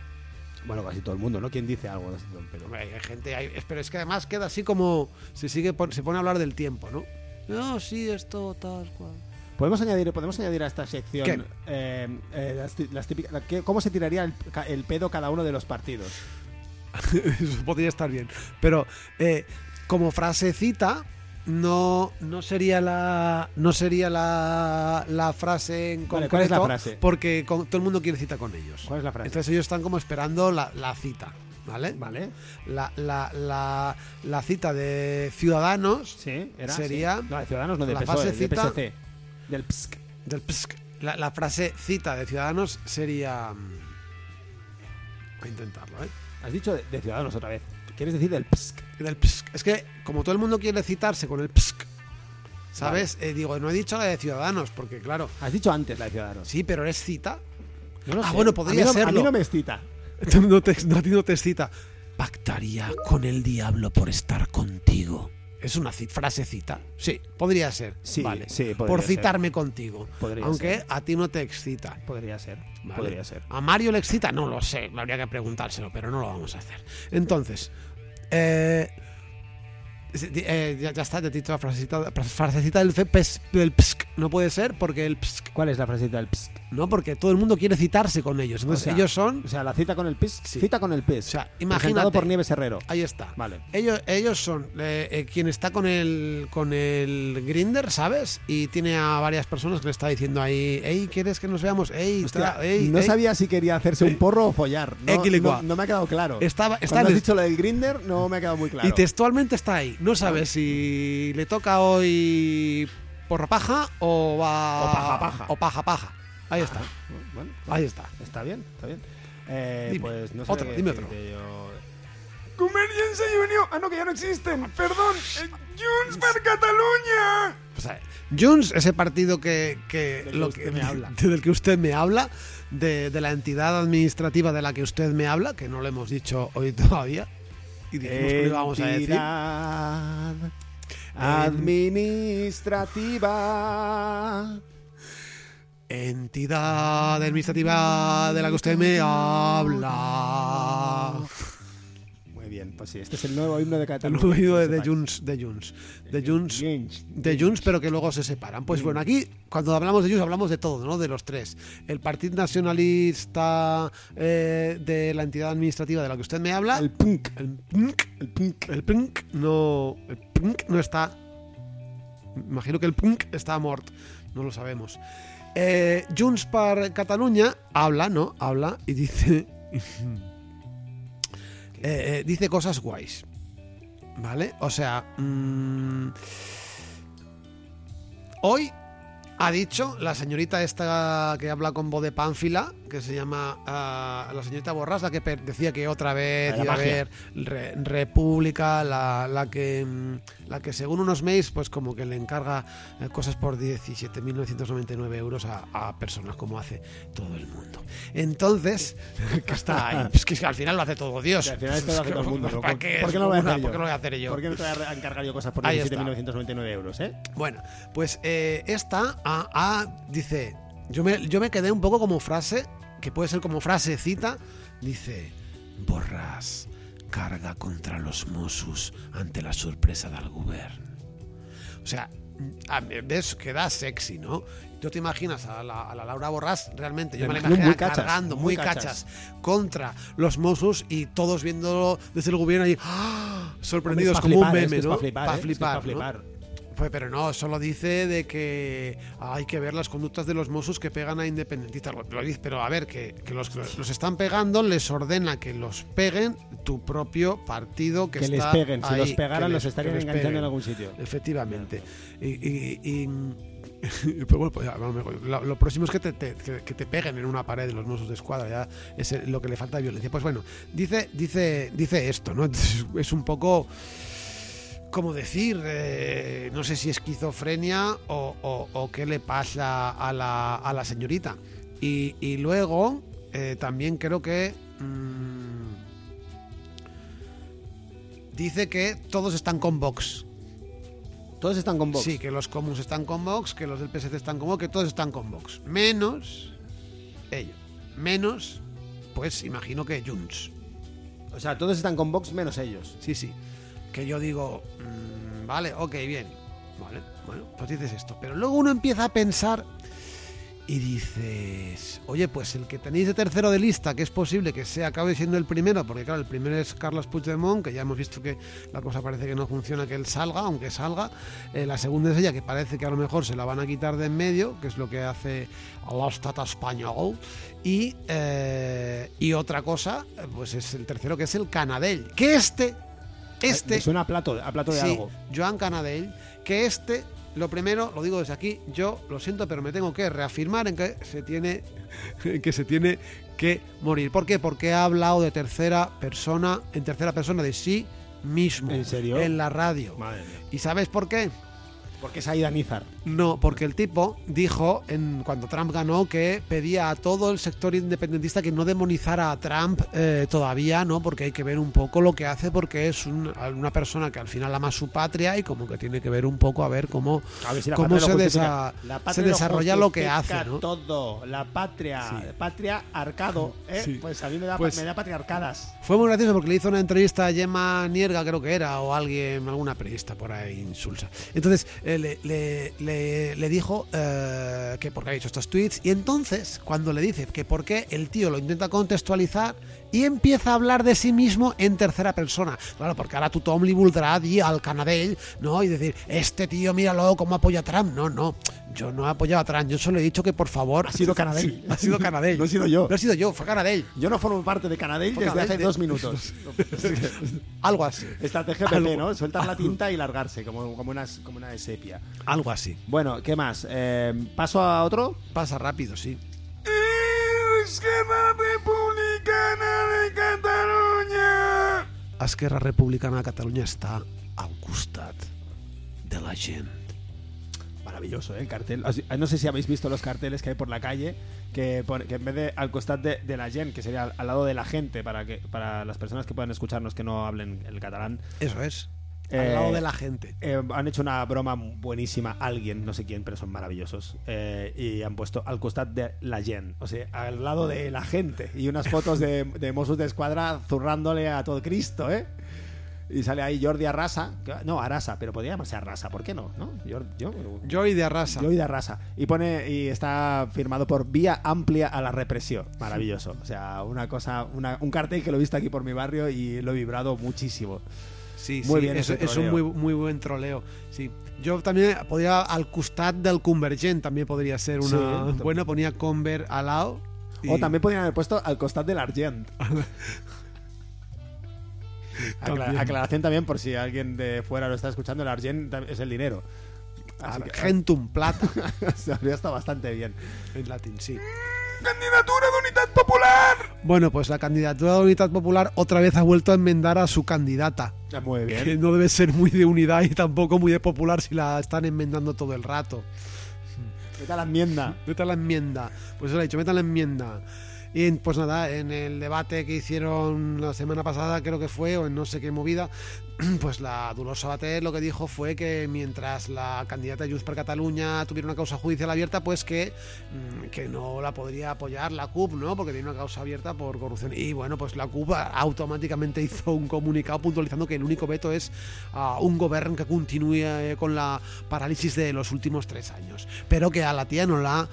Bueno, casi todo el mundo, ¿no? ¿Quién dice algo de. Hombre, hay gente, hay- pero es que además queda así como se sigue se pone a hablar del tiempo, ¿no? No, sí, esto tal cual. ¿Podemos añadir, podemos añadir a esta sección eh, eh, las, típicas, la- ¿qué- ¿cómo se tiraría el, el pedo cada uno de los partidos? <laughs> Eso podría estar bien. Pero eh, como frasecita, no, no sería la no sería la, la frase en Vale, concreto. ¿cuál es la frase? Porque con- todo el mundo quiere cita con ellos. ¿Cuál es la frase? Entonces ellos están como esperando la, la cita. ¿Vale? Vale. La, la, la, la cita de Ciudadanos Sí, era. Sería sí. No, de Ciudadanos, no de la PSOE, fase de cita- PSC. Del PSC. del PSC. La, la frase cita de Ciudadanos sería. mm, Voy a intentarlo, ¿eh? Has dicho de, de Ciudadanos otra vez. ¿Quieres decir del PSC? Del psk. Es que como todo el mundo quiere citarse con el psk, ¿sabes? Eh, digo, no he dicho la de Ciudadanos, porque claro, Has dicho antes la de Ciudadanos. sí, pero es cita. No Ah, sé. bueno, A podría no- A serlo. mí no me excita. <laughs> No te, no, a ti no te cita. Pactaría con el diablo por estar contigo. Es una ci- frasecita. Sí, podría ser. Sí, vale. sí, podría por ser. citarme contigo. Podría Aunque ser. a ti no te excita. Podría ser. Vale. Podría ser. ¿A Mario le excita? No lo sé, habría que preguntárselo, pero no lo vamos a hacer. Entonces, eh, eh, ya, ya está, ya te he dicho la frasecita, frasecita del, pes- del psk. No puede ser porque el psk, ¿Cuál es la frasecita del PSC? no, porque todo el mundo quiere citarse con ellos. Entonces, O sea, ellos son. O sea, la cita con el. Sí. Cita con el PSC. O sea, imagínate. por Nieves Herrero. Ahí está. Vale. Ellos, ellos son eh, eh, quien está con el con el grinder, ¿sabes? Y tiene a varias personas que le está diciendo ahí, hey, ¿quieres que nos veamos? Hey, Hostia, ey, no ey". sabía si quería hacerse un porro o follar. No, no, no me ha quedado claro. Estaba- está Cuando has dicho lo del grinder, no me ha quedado muy claro. Y textualmente está ahí. No sabes si le toca hoy por paja o va. O paja, paja. O paja paja. Ahí está. Bueno, Ahí está. está bien, está bien. Eh, Dime, pues no sé otro, dime otro. yo. Convergencia y. Ah, no, que ya no existen. Perdón. Eh, Junts per Catalunya. O sea, Junts, ese partido que, que Del que usted me habla. <laughs> del que usted me habla, de, de la entidad administrativa de la que usted me habla, que no lo hemos dicho hoy todavía. Y dijimos que lo íbamos a decir. Administrativa. Entidad administrativa de la que usted me habla. Bien, pues sí, este es el nuevo himno de El Cataluña. nuevo himno de, de. Junts, de Junts, de Junts, Junts. de Junts, pero que luego se separan. Pues bueno, aquí cuando hablamos de Junts hablamos de todo, ¿no? De los tres. El Partido Nacionalista eh, de la entidad administrativa de la que usted me habla. El punk. El PNC, El punk. el no, el PNC no está. Imagino que el PNC está mort, no lo sabemos. Eh, Junts per Catalunya habla, ¿no? Habla y dice. <laughs> eh, eh, dice cosas guays. ¿Vale? O sea. mm, hoy ha dicho la señorita esta que habla con voz de pánfila, que se llama ah, la señorita Borrás, la que decía que otra vez La iba a haber re- República, la, la que mm, la que según unos mails, pues como que le encarga eh, cosas por 17.999 euros a, a personas como hace todo el mundo. Entonces, <laughs> que está ahí, es que al final lo hace todo Dios. Que al final esto lo hace todo el mundo. <laughs> ¿no? ¿Para ¿Por, qué, por es qué no lo voy a una- hacer yo? ¿Por qué no lo voy a hacer yo? ¿Por qué no te voy a encargar yo cosas por Ahí está. 17.999 euros, eh? Bueno, pues eh, esta ah, ah, dice, yo me, yo me quedé un poco como frase, que puede ser como frasecita, dice, Borràs carga contra los Mossos ante la sorpresa del govern. O sea, ves que da sexy, ¿no? Tú te imaginas a la, a la Laura Borràs realmente, yo Me me la imagino cargando, muy cachas. cachas, contra los Mossos y todos viéndolo desde el gobierno ahí, ¡ah! sorprendidos Hombre, como un es meme, que ¿no? pa' flipar, Pa' eh, flipar. Pues, pero no, solo dice de que hay que ver las conductas de los Mossos que pegan a independentistas. Lo- dice, Pero a ver, que, que los que los están pegando les ordena que los peguen tu propio partido que, Que les está peguen. Si los pegaran, los les- estarían les enganchando en algún sitio. Efectivamente. Y, y- y- <laughs> pero bueno, pues, ya, lo, lo próximo es que te, te- que, te peguen en una pared de los Mossos de Escuadra, ya es lo que le falta de violencia. Pues bueno, dice, dice, dice esto, ¿no? <laughs> Es un poco como decir, eh, no sé si esquizofrenia o, o- o qué le pasa a la, a la señorita. Y, y luego eh, también creo que mm, dice que todos están con Vox. Todos están con Vox. Sí, que los comuns están con Vox, que los del PSC están con Vox, que todos están con Vox. Menos ellos. Menos, pues imagino que Junts. O sea, todos están con Vox menos ellos. Sí, sí. Que yo digo, mm, vale, ok, bien. Vale, bueno, pues dices esto. Pero luego uno empieza a pensar y dices, oye, pues el que tenéis de tercero de lista, que es posible que sea acabe siendo el primero, porque claro, el primero es Carlos Puigdemont, que ya hemos visto que la cosa parece que no funciona, que él salga, aunque salga. Eh, la segunda es ella, que parece que a lo mejor se la van a quitar de en medio, que es lo que hace l'Estat español. Y, eh, y otra cosa, pues es el tercero, que es el Canadell. Que este, este... Me suena a plato, a plato de Sí, algo. Joan Canadell, que este, lo primero, lo digo desde aquí, yo lo siento, pero me tengo que reafirmar en que se tiene, <laughs> en que se tiene que morir. ¿Por qué? Porque ha hablado de tercera persona, en tercera persona de sí mismo. ¿En serio? En la radio. Madre mía. ¿Y sabes por qué? Porque es Aida Nizar. No, porque el tipo dijo en, cuando Trump ganó que pedía a todo el sector independentista que no demonizara a Trump eh, todavía, ¿no? Porque hay que ver un poco lo que hace, porque es un- una persona que al final ama su patria y como que tiene que ver un poco a ver cómo, A ver si la cómo se, desa- desarrolla lo que hace, ¿no? todo. La patria, Sí. patria arcado, ¿eh? Sí. Pues a mí me da, Pues- me da patriarcadas. Fue muy gracioso porque le hizo una entrevista a Gemma Nierga, creo que era, o alguien, alguna periodista por ahí insulsa. Entonces eh, le, le- dicho eh, que porque ha dicho estos tweets, y entonces cuando le dice que por qué el tío lo intenta contextualizar y empieza a hablar de sí mismo en tercera persona. Claro, porque ahora tothom li voldrà dir al Canadell, ¿no? Y decir, este tío, míralo, cómo apoya a Trump. No, no, yo no he apoyado a Trump, yo solo he dicho que por favor... Ha sido Canadell. Sí, <laughs> ha sido Canadell. No he sido yo. No he sido yo, fue Canadell. Yo no formo parte de Canadell Fue desde Canadell hace de- dos minutos. <laughs> Algo así. Estrategia PP, ¿no? Soltar la tinta y largarse, como, como, una, como una sepia. Algo así. Bueno, ¿qué más? Eh, ¿Paso a otro? Pasa rápido, sí. Republicana Esquerra Republicana de Catalunya està al costat de la gent. Maravilloso, ¿eh? El cartel. Sea, No sé si habéis visto los carteles que hay por la calle, que, que en vez de al costat de, de la gente, que sería al, al lado de la gente, para, que, para las personas que puedan escucharnos que no hablen el catalán, Eso es. Eh, al lado de la gente. eh, han hecho una broma buenísima, alguien, no sé quién, pero son maravillosos, eh, y han puesto al costat de la gente, o sea, al lado de la gente, y unas fotos de, de Mossos de Escuadra zurrándole a todo Cristo, ¿eh? Y sale ahí Jordi Arrasa, que- no, Arasa, pero podría llamarse Arrasa, ¿por qué no? ¿No? Yo, Joy de Arrasa. Joy de Arrasa. Y pone y está firmado por Vía Amplia a la Represión. Maravilloso. O sea, una cosa, una- un cartel que lo he visto aquí por mi barrio y lo he vibrado muchísimo. Sí, Muy sí, bien es, ese es un muy, muy buen troleo. Sí. Yo también podría, al costat del Convergent, también podría ser una. Sí. bueno, ponía Conver al lado. y- O también podrían haber puesto al costat del Argent. <laughs> Aclaración también por si alguien de fuera lo está escuchando, el Argent es el dinero. Así que, Argentum Plata. <laughs> se habría estado bastante bien. en latín, sí. Candidatura de Unidad Popular. Bueno, pues la candidatura de Unidad Popular otra vez ha vuelto a enmendar a su candidata. Ah, Muy Que bien. no debe ser muy de unidad y tampoco muy de popular si la están enmendando todo el rato. ¿Qué tal la enmienda? Meta la enmienda. Pues eso le he dicho, meta la enmienda. Y pues nada, en el debate que hicieron la semana pasada, creo que fue, o en no sé qué movida, <clears throat> pues la Dolors Sabater lo que dijo fue que mientras la candidata de Junts per Cataluña tuviera una causa judicial abierta, pues que, mm, que no la podría apoyar la CUP, ¿no? Porque tiene una causa abierta por corrupción. Y bueno, pues la CUP automáticamente <laughs> hizo un comunicado puntualizando que el único veto es a un gobierno que continúe eh, con la parálisis de los últimos tres años. Pero que a la tía no la...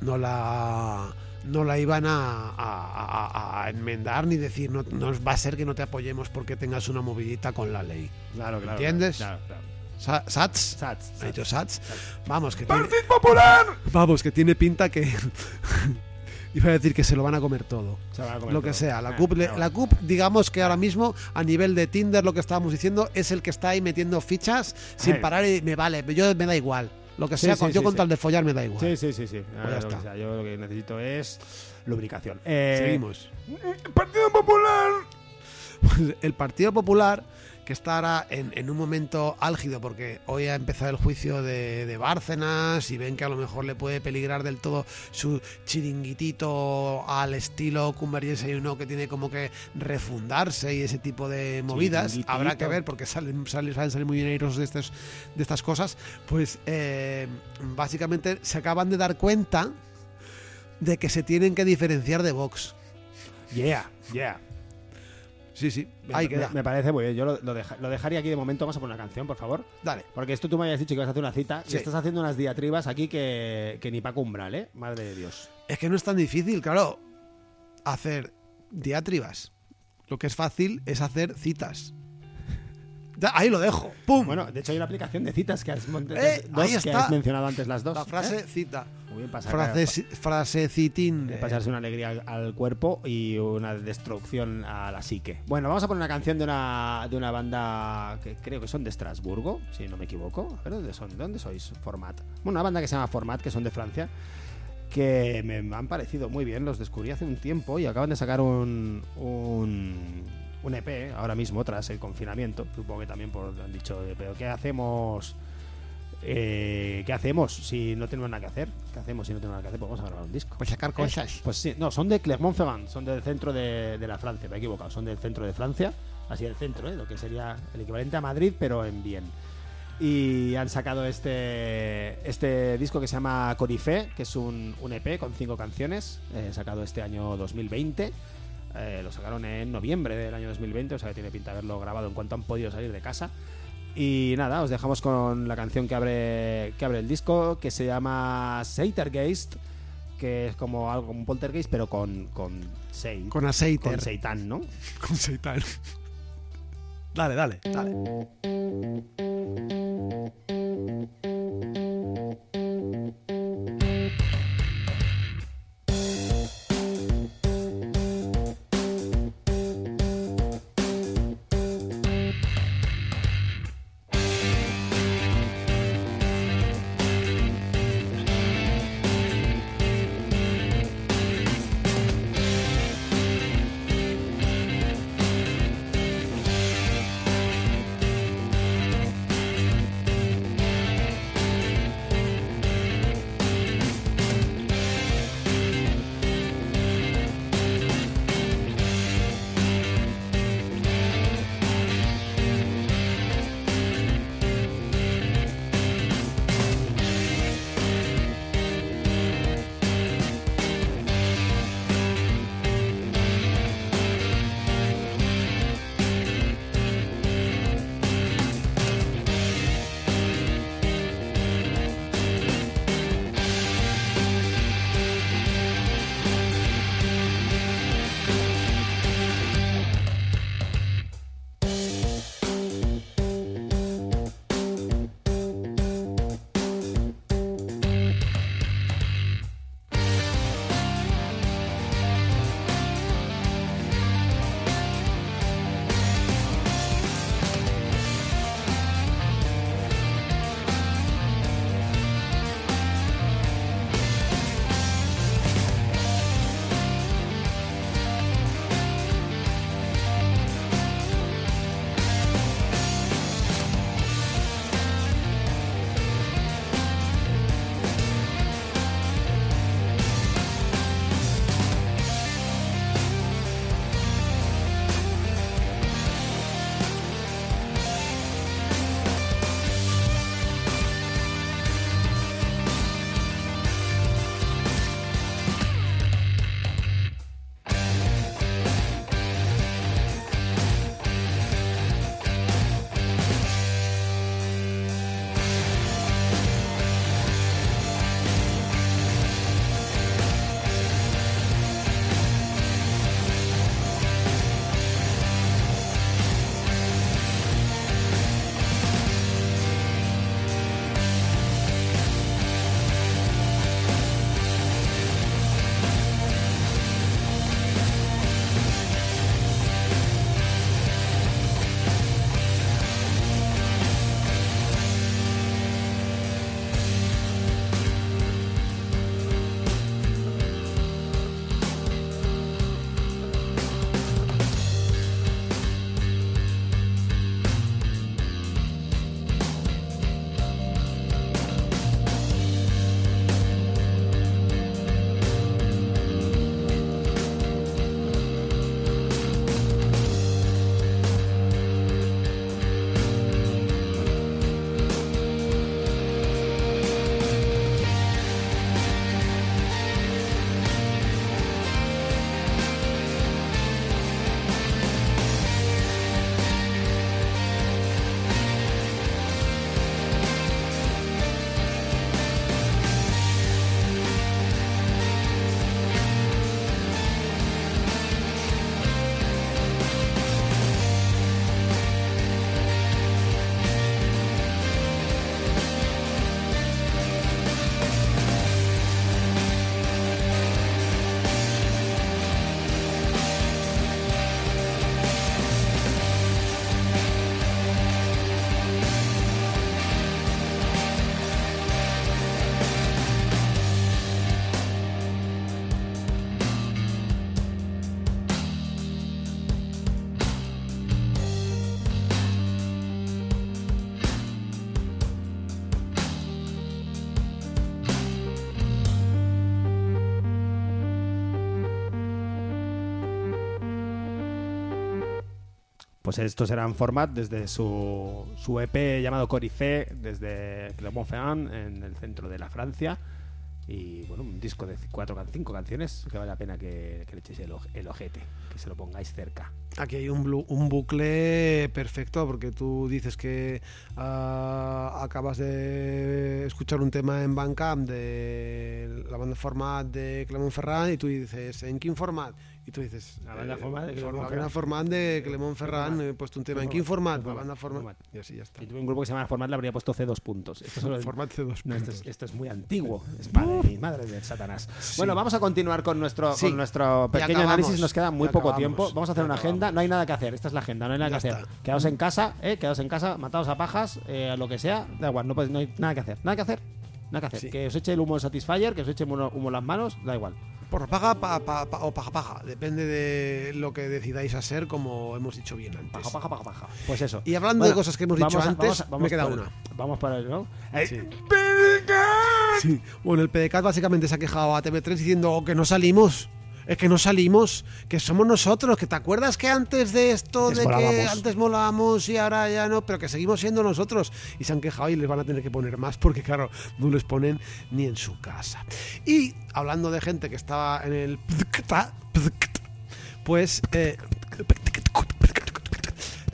No la no la iban a, a- a- a enmendar ni decir no, no va a ser que no te apoyemos porque tengas una movidita con la ley. Claro, claro. ¿Entiendes? Claro, claro. Sa- ¿Sats? Sats, ¿Ha Sats. dicho Sats? Vamos, que tiene, Partido Popular. vamos, que tiene pinta que... <laughs> Iba a decir que se lo van a comer todo. A comer Lo que todo. sea. La Ah, CUP, la. CUP, digamos que ahora mismo, a nivel de Tinder, lo que estábamos diciendo, es el que está ahí metiendo fichas sin Ay. parar y me vale. Yo me da igual. Lo que sea, sí, con- yo sí, con sí. tal de follar me da igual. Sí, sí, sí, sí. Pues ya está. sea, yo lo que necesito es lubricación. Eh, Seguimos. Partido Popular. Pues <laughs> el Partido Popular, que está ahora en, en un momento álgido, porque hoy ha empezado el juicio de, de Bárcenas y ven que a lo mejor le puede peligrar del todo su chiringuitito al estilo Convergencia y uno que tiene como que refundarse y ese tipo de movidas. Habrá que ver, porque salen, salen, salir muy bien airosos de, estos, de estas cosas. Pues eh, básicamente se acaban de dar cuenta de que se tienen que diferenciar de Vox. Yeah, yeah. Sí, sí, Me, ahí me- queda. me parece muy bien. Yo lo, lo deja- lo dejaría aquí de momento. Vamos a poner una canción, por favor. Dale. Porque esto tú me habías dicho que ibas a hacer una cita Sí. y estás haciendo unas diatribas aquí que, que ni Paco Umbral, ¿eh? Madre de Dios. Es que no es tan difícil, claro, hacer diatribas. Lo que es fácil es hacer citas. Ahí lo dejo. ¡Pum! Bueno, de hecho hay una aplicación de citas que has, Eh, dos ahí que está. has mencionado antes las dos. la frase ¿eh? cita. Muy bien, para Frase, de eh, pasarse una alegría al, cuerpo y una destrucción a la psique. Bueno, vamos a poner una canción de una, de una banda que creo que son de Estrasburgo, si no me equivoco. A ver, ¿dónde son? ¿De dónde sois? Format. Bueno, una banda que se llama Format, que son de Francia, que me han parecido muy bien. Los descubrí hace un tiempo y acaban de sacar un, un, un EP ahora mismo tras el confinamiento. Supongo que también por, han dicho, pero ¿qué hacemos? Eh, ¿Qué hacemos si no tenemos nada que hacer? ¿Qué hacemos si no tenemos nada que hacer? Pues vamos a grabar un disco. Pues sacar cosas. Pues sí, no, son de Clermont-Ferrand, son del centro de, de la Francia, me he equivocado, son del centro de Francia, así el centro, ¿eh? lo que sería el equivalente a Madrid, pero en bien. Y han sacado este, este disco que se llama Corifé, que es un, un EP con cinco canciones, eh, sacado este año 2020. Eh, lo sacaron en noviembre del año 2020, o sea que tiene pinta de haberlo grabado en cuanto han podido salir de casa. Y nada, os dejamos con la canción que abre, que abre el disco, que se llama Satergeist, que es como algo como un poltergeist, pero con, con Con aceite. con Seitan, ¿no? <laughs> Con seitan. Dale, dale, dale. Pues estos eran Format desde su, su EP llamado Corifé, desde Clermont-Ferrand, en el centro de la Francia. Y bueno, un disco de cuatro, cinco canciones que vale la pena que, que le echéis el, el ojete, que se lo pongáis cerca. Aquí hay un, un bucle perfecto porque tú dices que ah, acabas de escuchar un tema en Bandcamp de la banda Format de Clement Ferrand y tú dices, ¿en qué format? Y tú dices, La banda eh, Format de banda Ferrand. Format de Clement Ferrand, he puesto un tema en qué format, la banda Format. Y así ya está. Si tuve un grupo que se llama Format, le habría puesto C2 puntos. Esto, <laughs> es- Format C2. no, esto, es, puntos. esto es muy antiguo. Es madre, mi madre del Satanás. Bueno, vamos a continuar con nuestro, Sí. con nuestro pequeño análisis. Nos queda muy poco tiempo. Vamos a hacer una agenda. No hay nada que hacer. Esta es la agenda. No hay nada Ya que hacer. Quedaos en casa, ¿eh? Quedaos en casa, mataos a pajas, eh, lo que sea. Da igual, no, hay nada que hacer. Nada que hacer. Nada que hacer. Sí. Que os eche el humo de Satisfyer, que os eche humo, humo en las manos, da igual. Por paga pa- pa- pa- o paja paja, depende de lo que decidáis hacer, como hemos dicho bien antes. Paja, paja, paja, paja. Pues eso. Y hablando de cosas que hemos dicho antes, me queda por- una. Vamos para el, ¿no? Sí. Sí. Bueno, el PDCAT básicamente se ha quejado a TV3 diciendo que no salimos. Es que no salimos, que somos nosotros, que te acuerdas que antes de esto, de que antes molábamos y ahora ya no, pero que seguimos siendo nosotros. Y se han quejado y les van a tener que poner más porque, claro, no les ponen ni en su casa. Y hablando de gente que estaba en el <laughs> pues eh,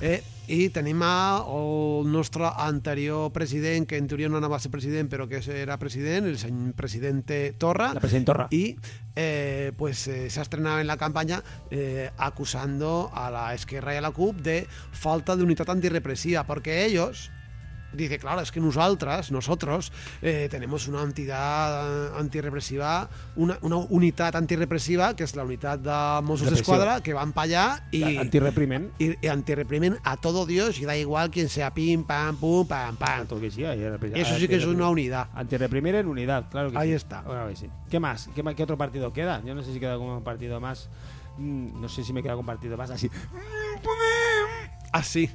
eh, i tenim a el nostre anterior president, que en teoria no anava a ser president, però que era president, el senyor presidente Torra, La presidenta Torra. y eh, pues eh, se ha estrenado en la campaña eh, acusando a la Esquerra y a la CUP de falta de unidad antirrepresiva, porque ellos dice, claro, es que nosotras, nosotros, eh, tenemos una entidad antirrepresiva, una, una unidad antirrepresiva, que es la unidad de Mossos d'Esquadra, que van para allá y, Antirreprimen. y, y antirreprimen a todo Dios y da igual quien sea, pim, pam, pum, pam, pam. Todo que sí, Eso sí que es una unidad. Antirreprimir en unidad, claro que Ahí sí. está. Claro que sí. ¿Qué más? ¿Qué? ¿Qué otro partido queda? Yo no sé si queda algún partido más. Mm, No sé si me queda algún partido más así. Así.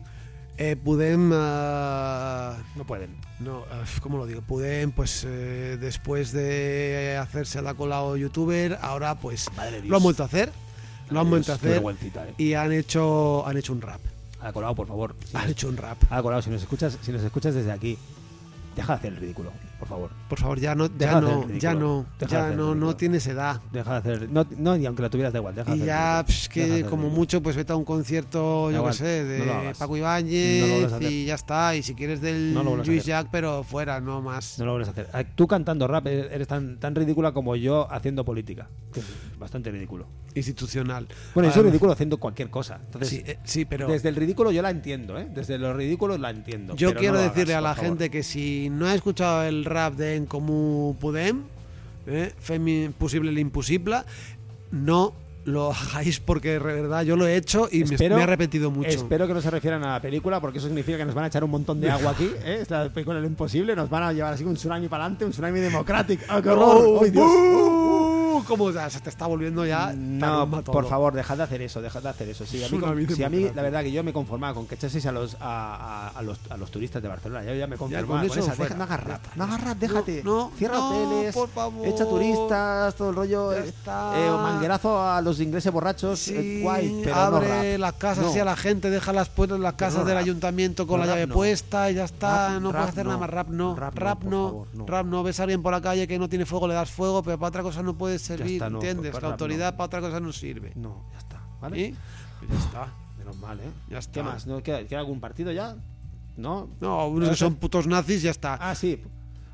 Eh, podem... eh, No pueden. No, eh, ¿cómo lo digo? Pueden, pues, eh, después de hacerse la colado youtuber, ahora, pues, Madre lo han vuelto a hacer. Lo han vuelto a hacer. eh. Y han hecho, han hecho un rap. A Colau, por favor. Si Han nos, hecho un rap. a Colau, si nos escuchas, si nos escuchas desde aquí, deja de hacer el ridículo, por favor. Por favor, ya no, ya de no, ya no, Deja de ya no, no tienes edad. Deja de hacer. No, no, y aunque lo tuvieras da igual, deja de Y hacer el ya, pues, de que como ridículo. mucho, pues vete a un concierto, Da yo qué sé, de no. Paco Ibáñez y ya está. Y si quieres del No Luis. Jack, pero fuera, no más. No lo vuelves a hacer. Ah, Tú cantando rap eres eres tan, tan ridícula como yo haciendo política. Que es bastante ridículo. Institucional. Bueno, soy Además- ridículo haciendo cualquier cosa. Entonces, Sí, eh, sí, pero... desde el ridículo yo la entiendo, ¿eh? Desde lo ridículo la entiendo. Yo pero quiero decirle hagas, a la gente que si no ha escuchado el rap de En Comú Podem, eh, fem imposible l'imposible, no lo hagáis porque de verdad yo lo he hecho y me- Espero- me, he arrepentido mucho. Espero que no se refieran a la película, porque eso significa que nos van a echar un montón de agua aquí. ¿eh? Esta película es lo imposible. Nos van a llevar así un tsunami para adelante, un tsunami democrático. ¡Ah, qué horror! ¡Oh. Uh! ¿Cómo ya se te está volviendo ya? No, tarumba todo. por favor, dejad de hacer eso, dejad de hacer eso. Sí, a mí, <laughs> si a mí, la verdad que yo me conformaba con que echaseis a los, a, a- a los, a los turistas de Barcelona. Yo ya me conformaba con con, eso esa. Deja- no hagas Ya rap, está, no ya hagas está. rap, déjate. No, Cierra no, hoteles, por favor. echa turistas, todo el rollo. Ya eh, está. eh, manguerazo a los ingleses borrachos, Sí, eh, guay, pero abre no rap. las casas No. así a la gente, deja las puertas las casas no del ayuntamiento con No, la llave no. puesta y ya está, Rap- no puedes hacer nada no. más, rap no, Rap no, no, no. rap no, ves a alguien por la calle que no tiene fuego, le das fuego, pero para otra cosa no puede servir, está, no, ¿entiendes? pues la autoridad no. para otra cosa no sirve. No, ya está. ¿Vale? ¿Y? Pues ya está. Menos mal, ¿eh? Ya está. ¿Qué más? ¿No queda, queda algún partido ya? ¿No? No, unos que son putos nazis, ya está. Ah, sí.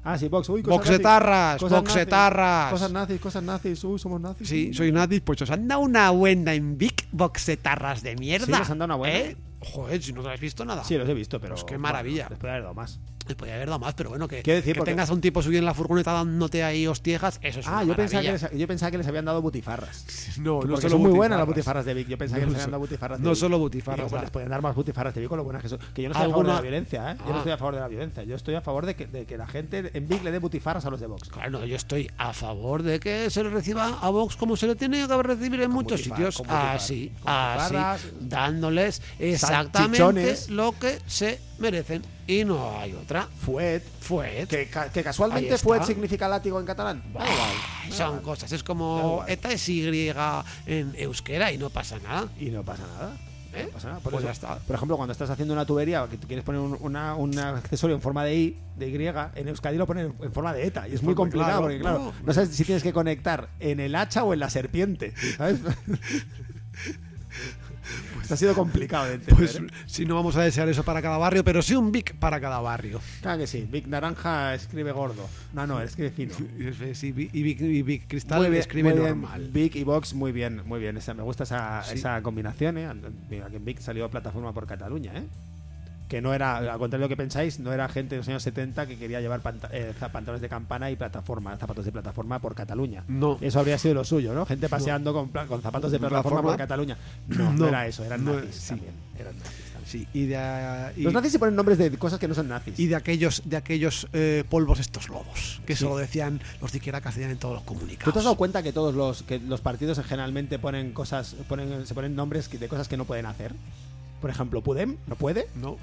Ah, sí, Vox. Uy, cosas Boxetarras, nazis. Cosas boxetarras. nazis. Cosas nazis, cosas nazis. Uy, somos nazis. Sí, soy nazi, pues os han dado una buena en Big Boxetarras de mierda. Sí, nos han dado una buena. ¿Eh? Joder, si no te has visto nada. Sí, los he visto, pero. Pues qué maravilla. bueno, después de haber dado más. Les podía haber dado más, pero bueno, que, decir, que porque- tengas a un tipo subido en la furgoneta dándote ahí hostiejas, eso es Ah, una yo pensaba, que les, yo pensaba que les habían dado butifarras. <laughs> No, Porque son muy buenas las butifarras de Vic. Yo pensaba que No les habían dado butifarras de no Vic. solo Digo, butifarras, pues ah. les pueden dar más butifarras de Vic con lo buenas que son. Que yo no estoy a favor de ¿Alguna- la violencia, ¿eh? Yo no estoy a favor de la violencia. Yo estoy a favor de que, de que la gente en Vic le dé butifarras a los de Vox. Claro, no, yo estoy a favor de que se le reciba a Vox como se le tiene que recibir en muchos butifar- sitios. Así, así, dándoles exactamente salchichones. lo que se merecen. Y no hay otra. Fuet. Fue. Que, ca- que casualmente. Fuet significa látigo en catalán. Son cosas, es como esta es Y en euskera y no pasa nada. Y no pasa nada. ¿eh? No pasa nada, por Pues eso. ya está. Por ejemplo, cuando estás haciendo una tubería que quieres poner un, una- un accesorio en forma de I, de Y, en Euskadi lo ponen en forma de ETA. Y es muy Forma- complicado claro, porque, claro, no. no sabes si tienes que conectar en el hacha o en la serpiente. ¿Sabes? <laughs> Ha sido complicado de entender. Pues ¿eh? si no vamos a desear eso para cada barrio, pero sí un Vic para cada barrio. Claro que sí. Big Naranja escribe gordo. No, no, escribe fino. <laughs> Y sí, Vic- y Vic, y Vic Cristal bien, escribe normal. Big y Vox, muy bien, muy bien. Esa, me gusta esa, Sí. esa combinación, ¿eh? Mira, que en Big salió plataforma por Cataluña, ¿eh? Que no era, al contrario de lo que pensáis, no era gente de los años 70 que quería llevar panta- eh, pantalones de campana y plataforma, zapatos de plataforma por Cataluña. No. Eso habría sido lo suyo, ¿no? Gente paseando con, zapatos de plataforma por Cataluña. No, no, No. era eso, eran No, nazis sí. también. Eran nazis también. Sí, y de, y, Los nazis se ponen nombres de cosas que no son nazis. y de aquellos, de aquellos eh, polvos estos lobos, que Sí. eso lo decían los de Izquierda Castellana en todos los comunicados. ¿Tú te has dado cuenta que todos los que los partidos generalmente ponen cosas, ponen, se ponen nombres de cosas que no pueden hacer? Por ejemplo, Pudem no puede. No.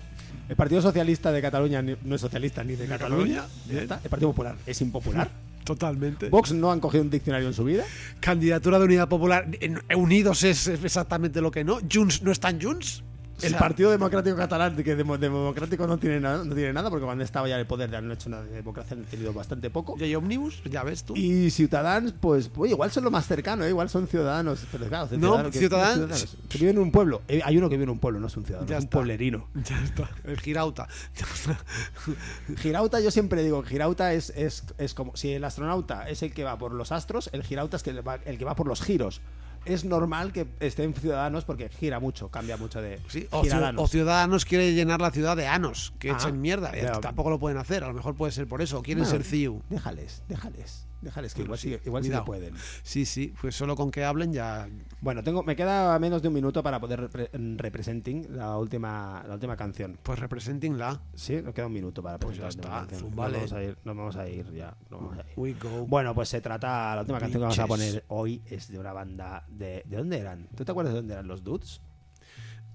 El Partido Socialista de Cataluña no es socialista ni de ¿De Cataluña. El Partido Popular es impopular. <laughs> Totalmente. Vox no han cogido un diccionario en su vida. Candidatura de Unidad Popular. Unidos es exactamente lo que no. Junts no están Junts. El Partido Democrático Catalán, que demo- democrático no tiene, nada, no tiene nada, porque cuando estaba ya en el poder ya no han hecho nada de democracia, han tenido bastante poco. Y hay Omnibus, ya ves tú. Y Ciudadanos, pues, igual son lo más cercano, ¿eh? igual son ciudadanos. Pero claro, No, ciudadanos que- Ciudadanos- que viven en un pueblo. Eh, hay uno que vive en un pueblo, no es un ciudadano, Ya es un está. pueblerino. <laughs> Ya está. El Girauta. <laughs> Girauta, yo siempre digo, Girauta es, es, es como si el astronauta es el que va por los astros, el Girauta es que va- el que va por los giros. Es normal que estén ciudadanos porque gira mucho, cambia mucho de Sí, o, giradanos. ciu- o Ciudadanos quiere llenar la ciudad de Anos, que Ah, echen mierda. Tampoco lo pueden hacer, a lo mejor puede ser por eso. Quieren ser CIU. Déjales, déjales, déjales que Bueno, igual, sí, sí, igual sí que pueden. Sí, sí, pues solo con que hablen ya. Bueno, tengo, me queda menos de un minuto para poder repre- representing la última, la última canción. Pues representing la. Sí, nos queda un minuto para Pues ya presentar la última está, canción. zumbale. Nos vamos a ir, nos vamos a ir ya. nos vamos a ir. We go. Bueno, pues se trata. La última canción que vamos a poner hoy es de una banda de. ¿De dónde eran? ¿Tú te acuerdas de dónde eran los Dudes?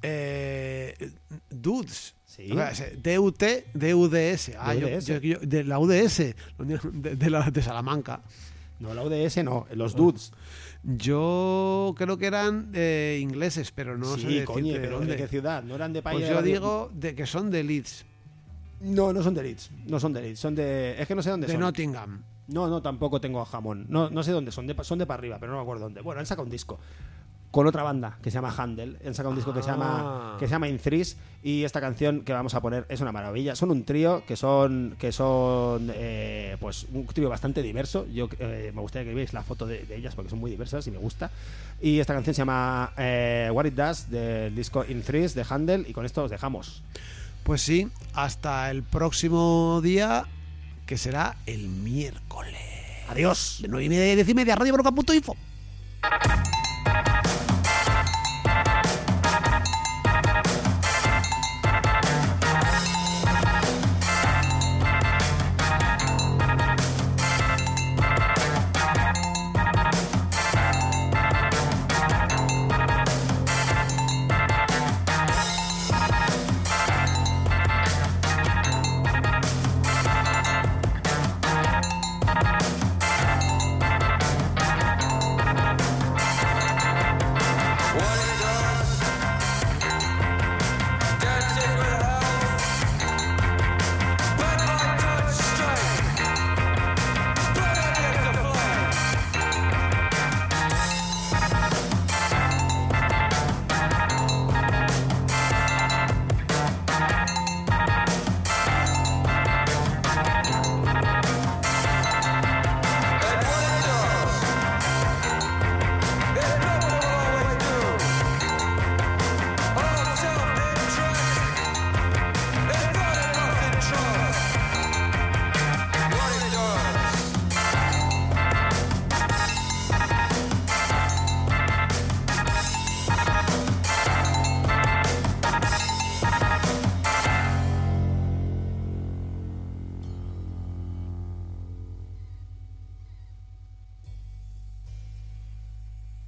Eh, dudes. Sí. DUT, DUDS. Ah, yo- DUDS. yo- yo- de la UDS, de, de la, de Salamanca. No, la UDS no, los Dudes. Yo creo que eran eh, ingleses, pero no sé sí, decirte coño, de pero dónde. ¿de qué ciudad? ¿No eran de país? Pues yo digo de que son de Leeds, No, no son de Leeds. No son de Leeds. Son de. Es que no sé dónde de son. Nottingham. No, no, tampoco tengo jamón. No, no sé dónde son. De, son de para arriba, pero no me acuerdo dónde. Bueno, han sacado un disco con otra banda que se llama Handel. Han sacado un disco que se llama Ah. que se llama In Threes y esta canción que vamos a poner es una maravilla. Son un trío que son que son eh, pues un trío bastante diverso. Yo eh, me gustaría que veáis la foto de, de ellas porque son muy diversas y me gusta. Y esta canción se llama eh, What It Does del disco In Threes de Handel y con esto os dejamos. Pues sí, hasta el próximo día, que será el miércoles. Adiós. De 9 y media a 10 y media, Radio Broca.info.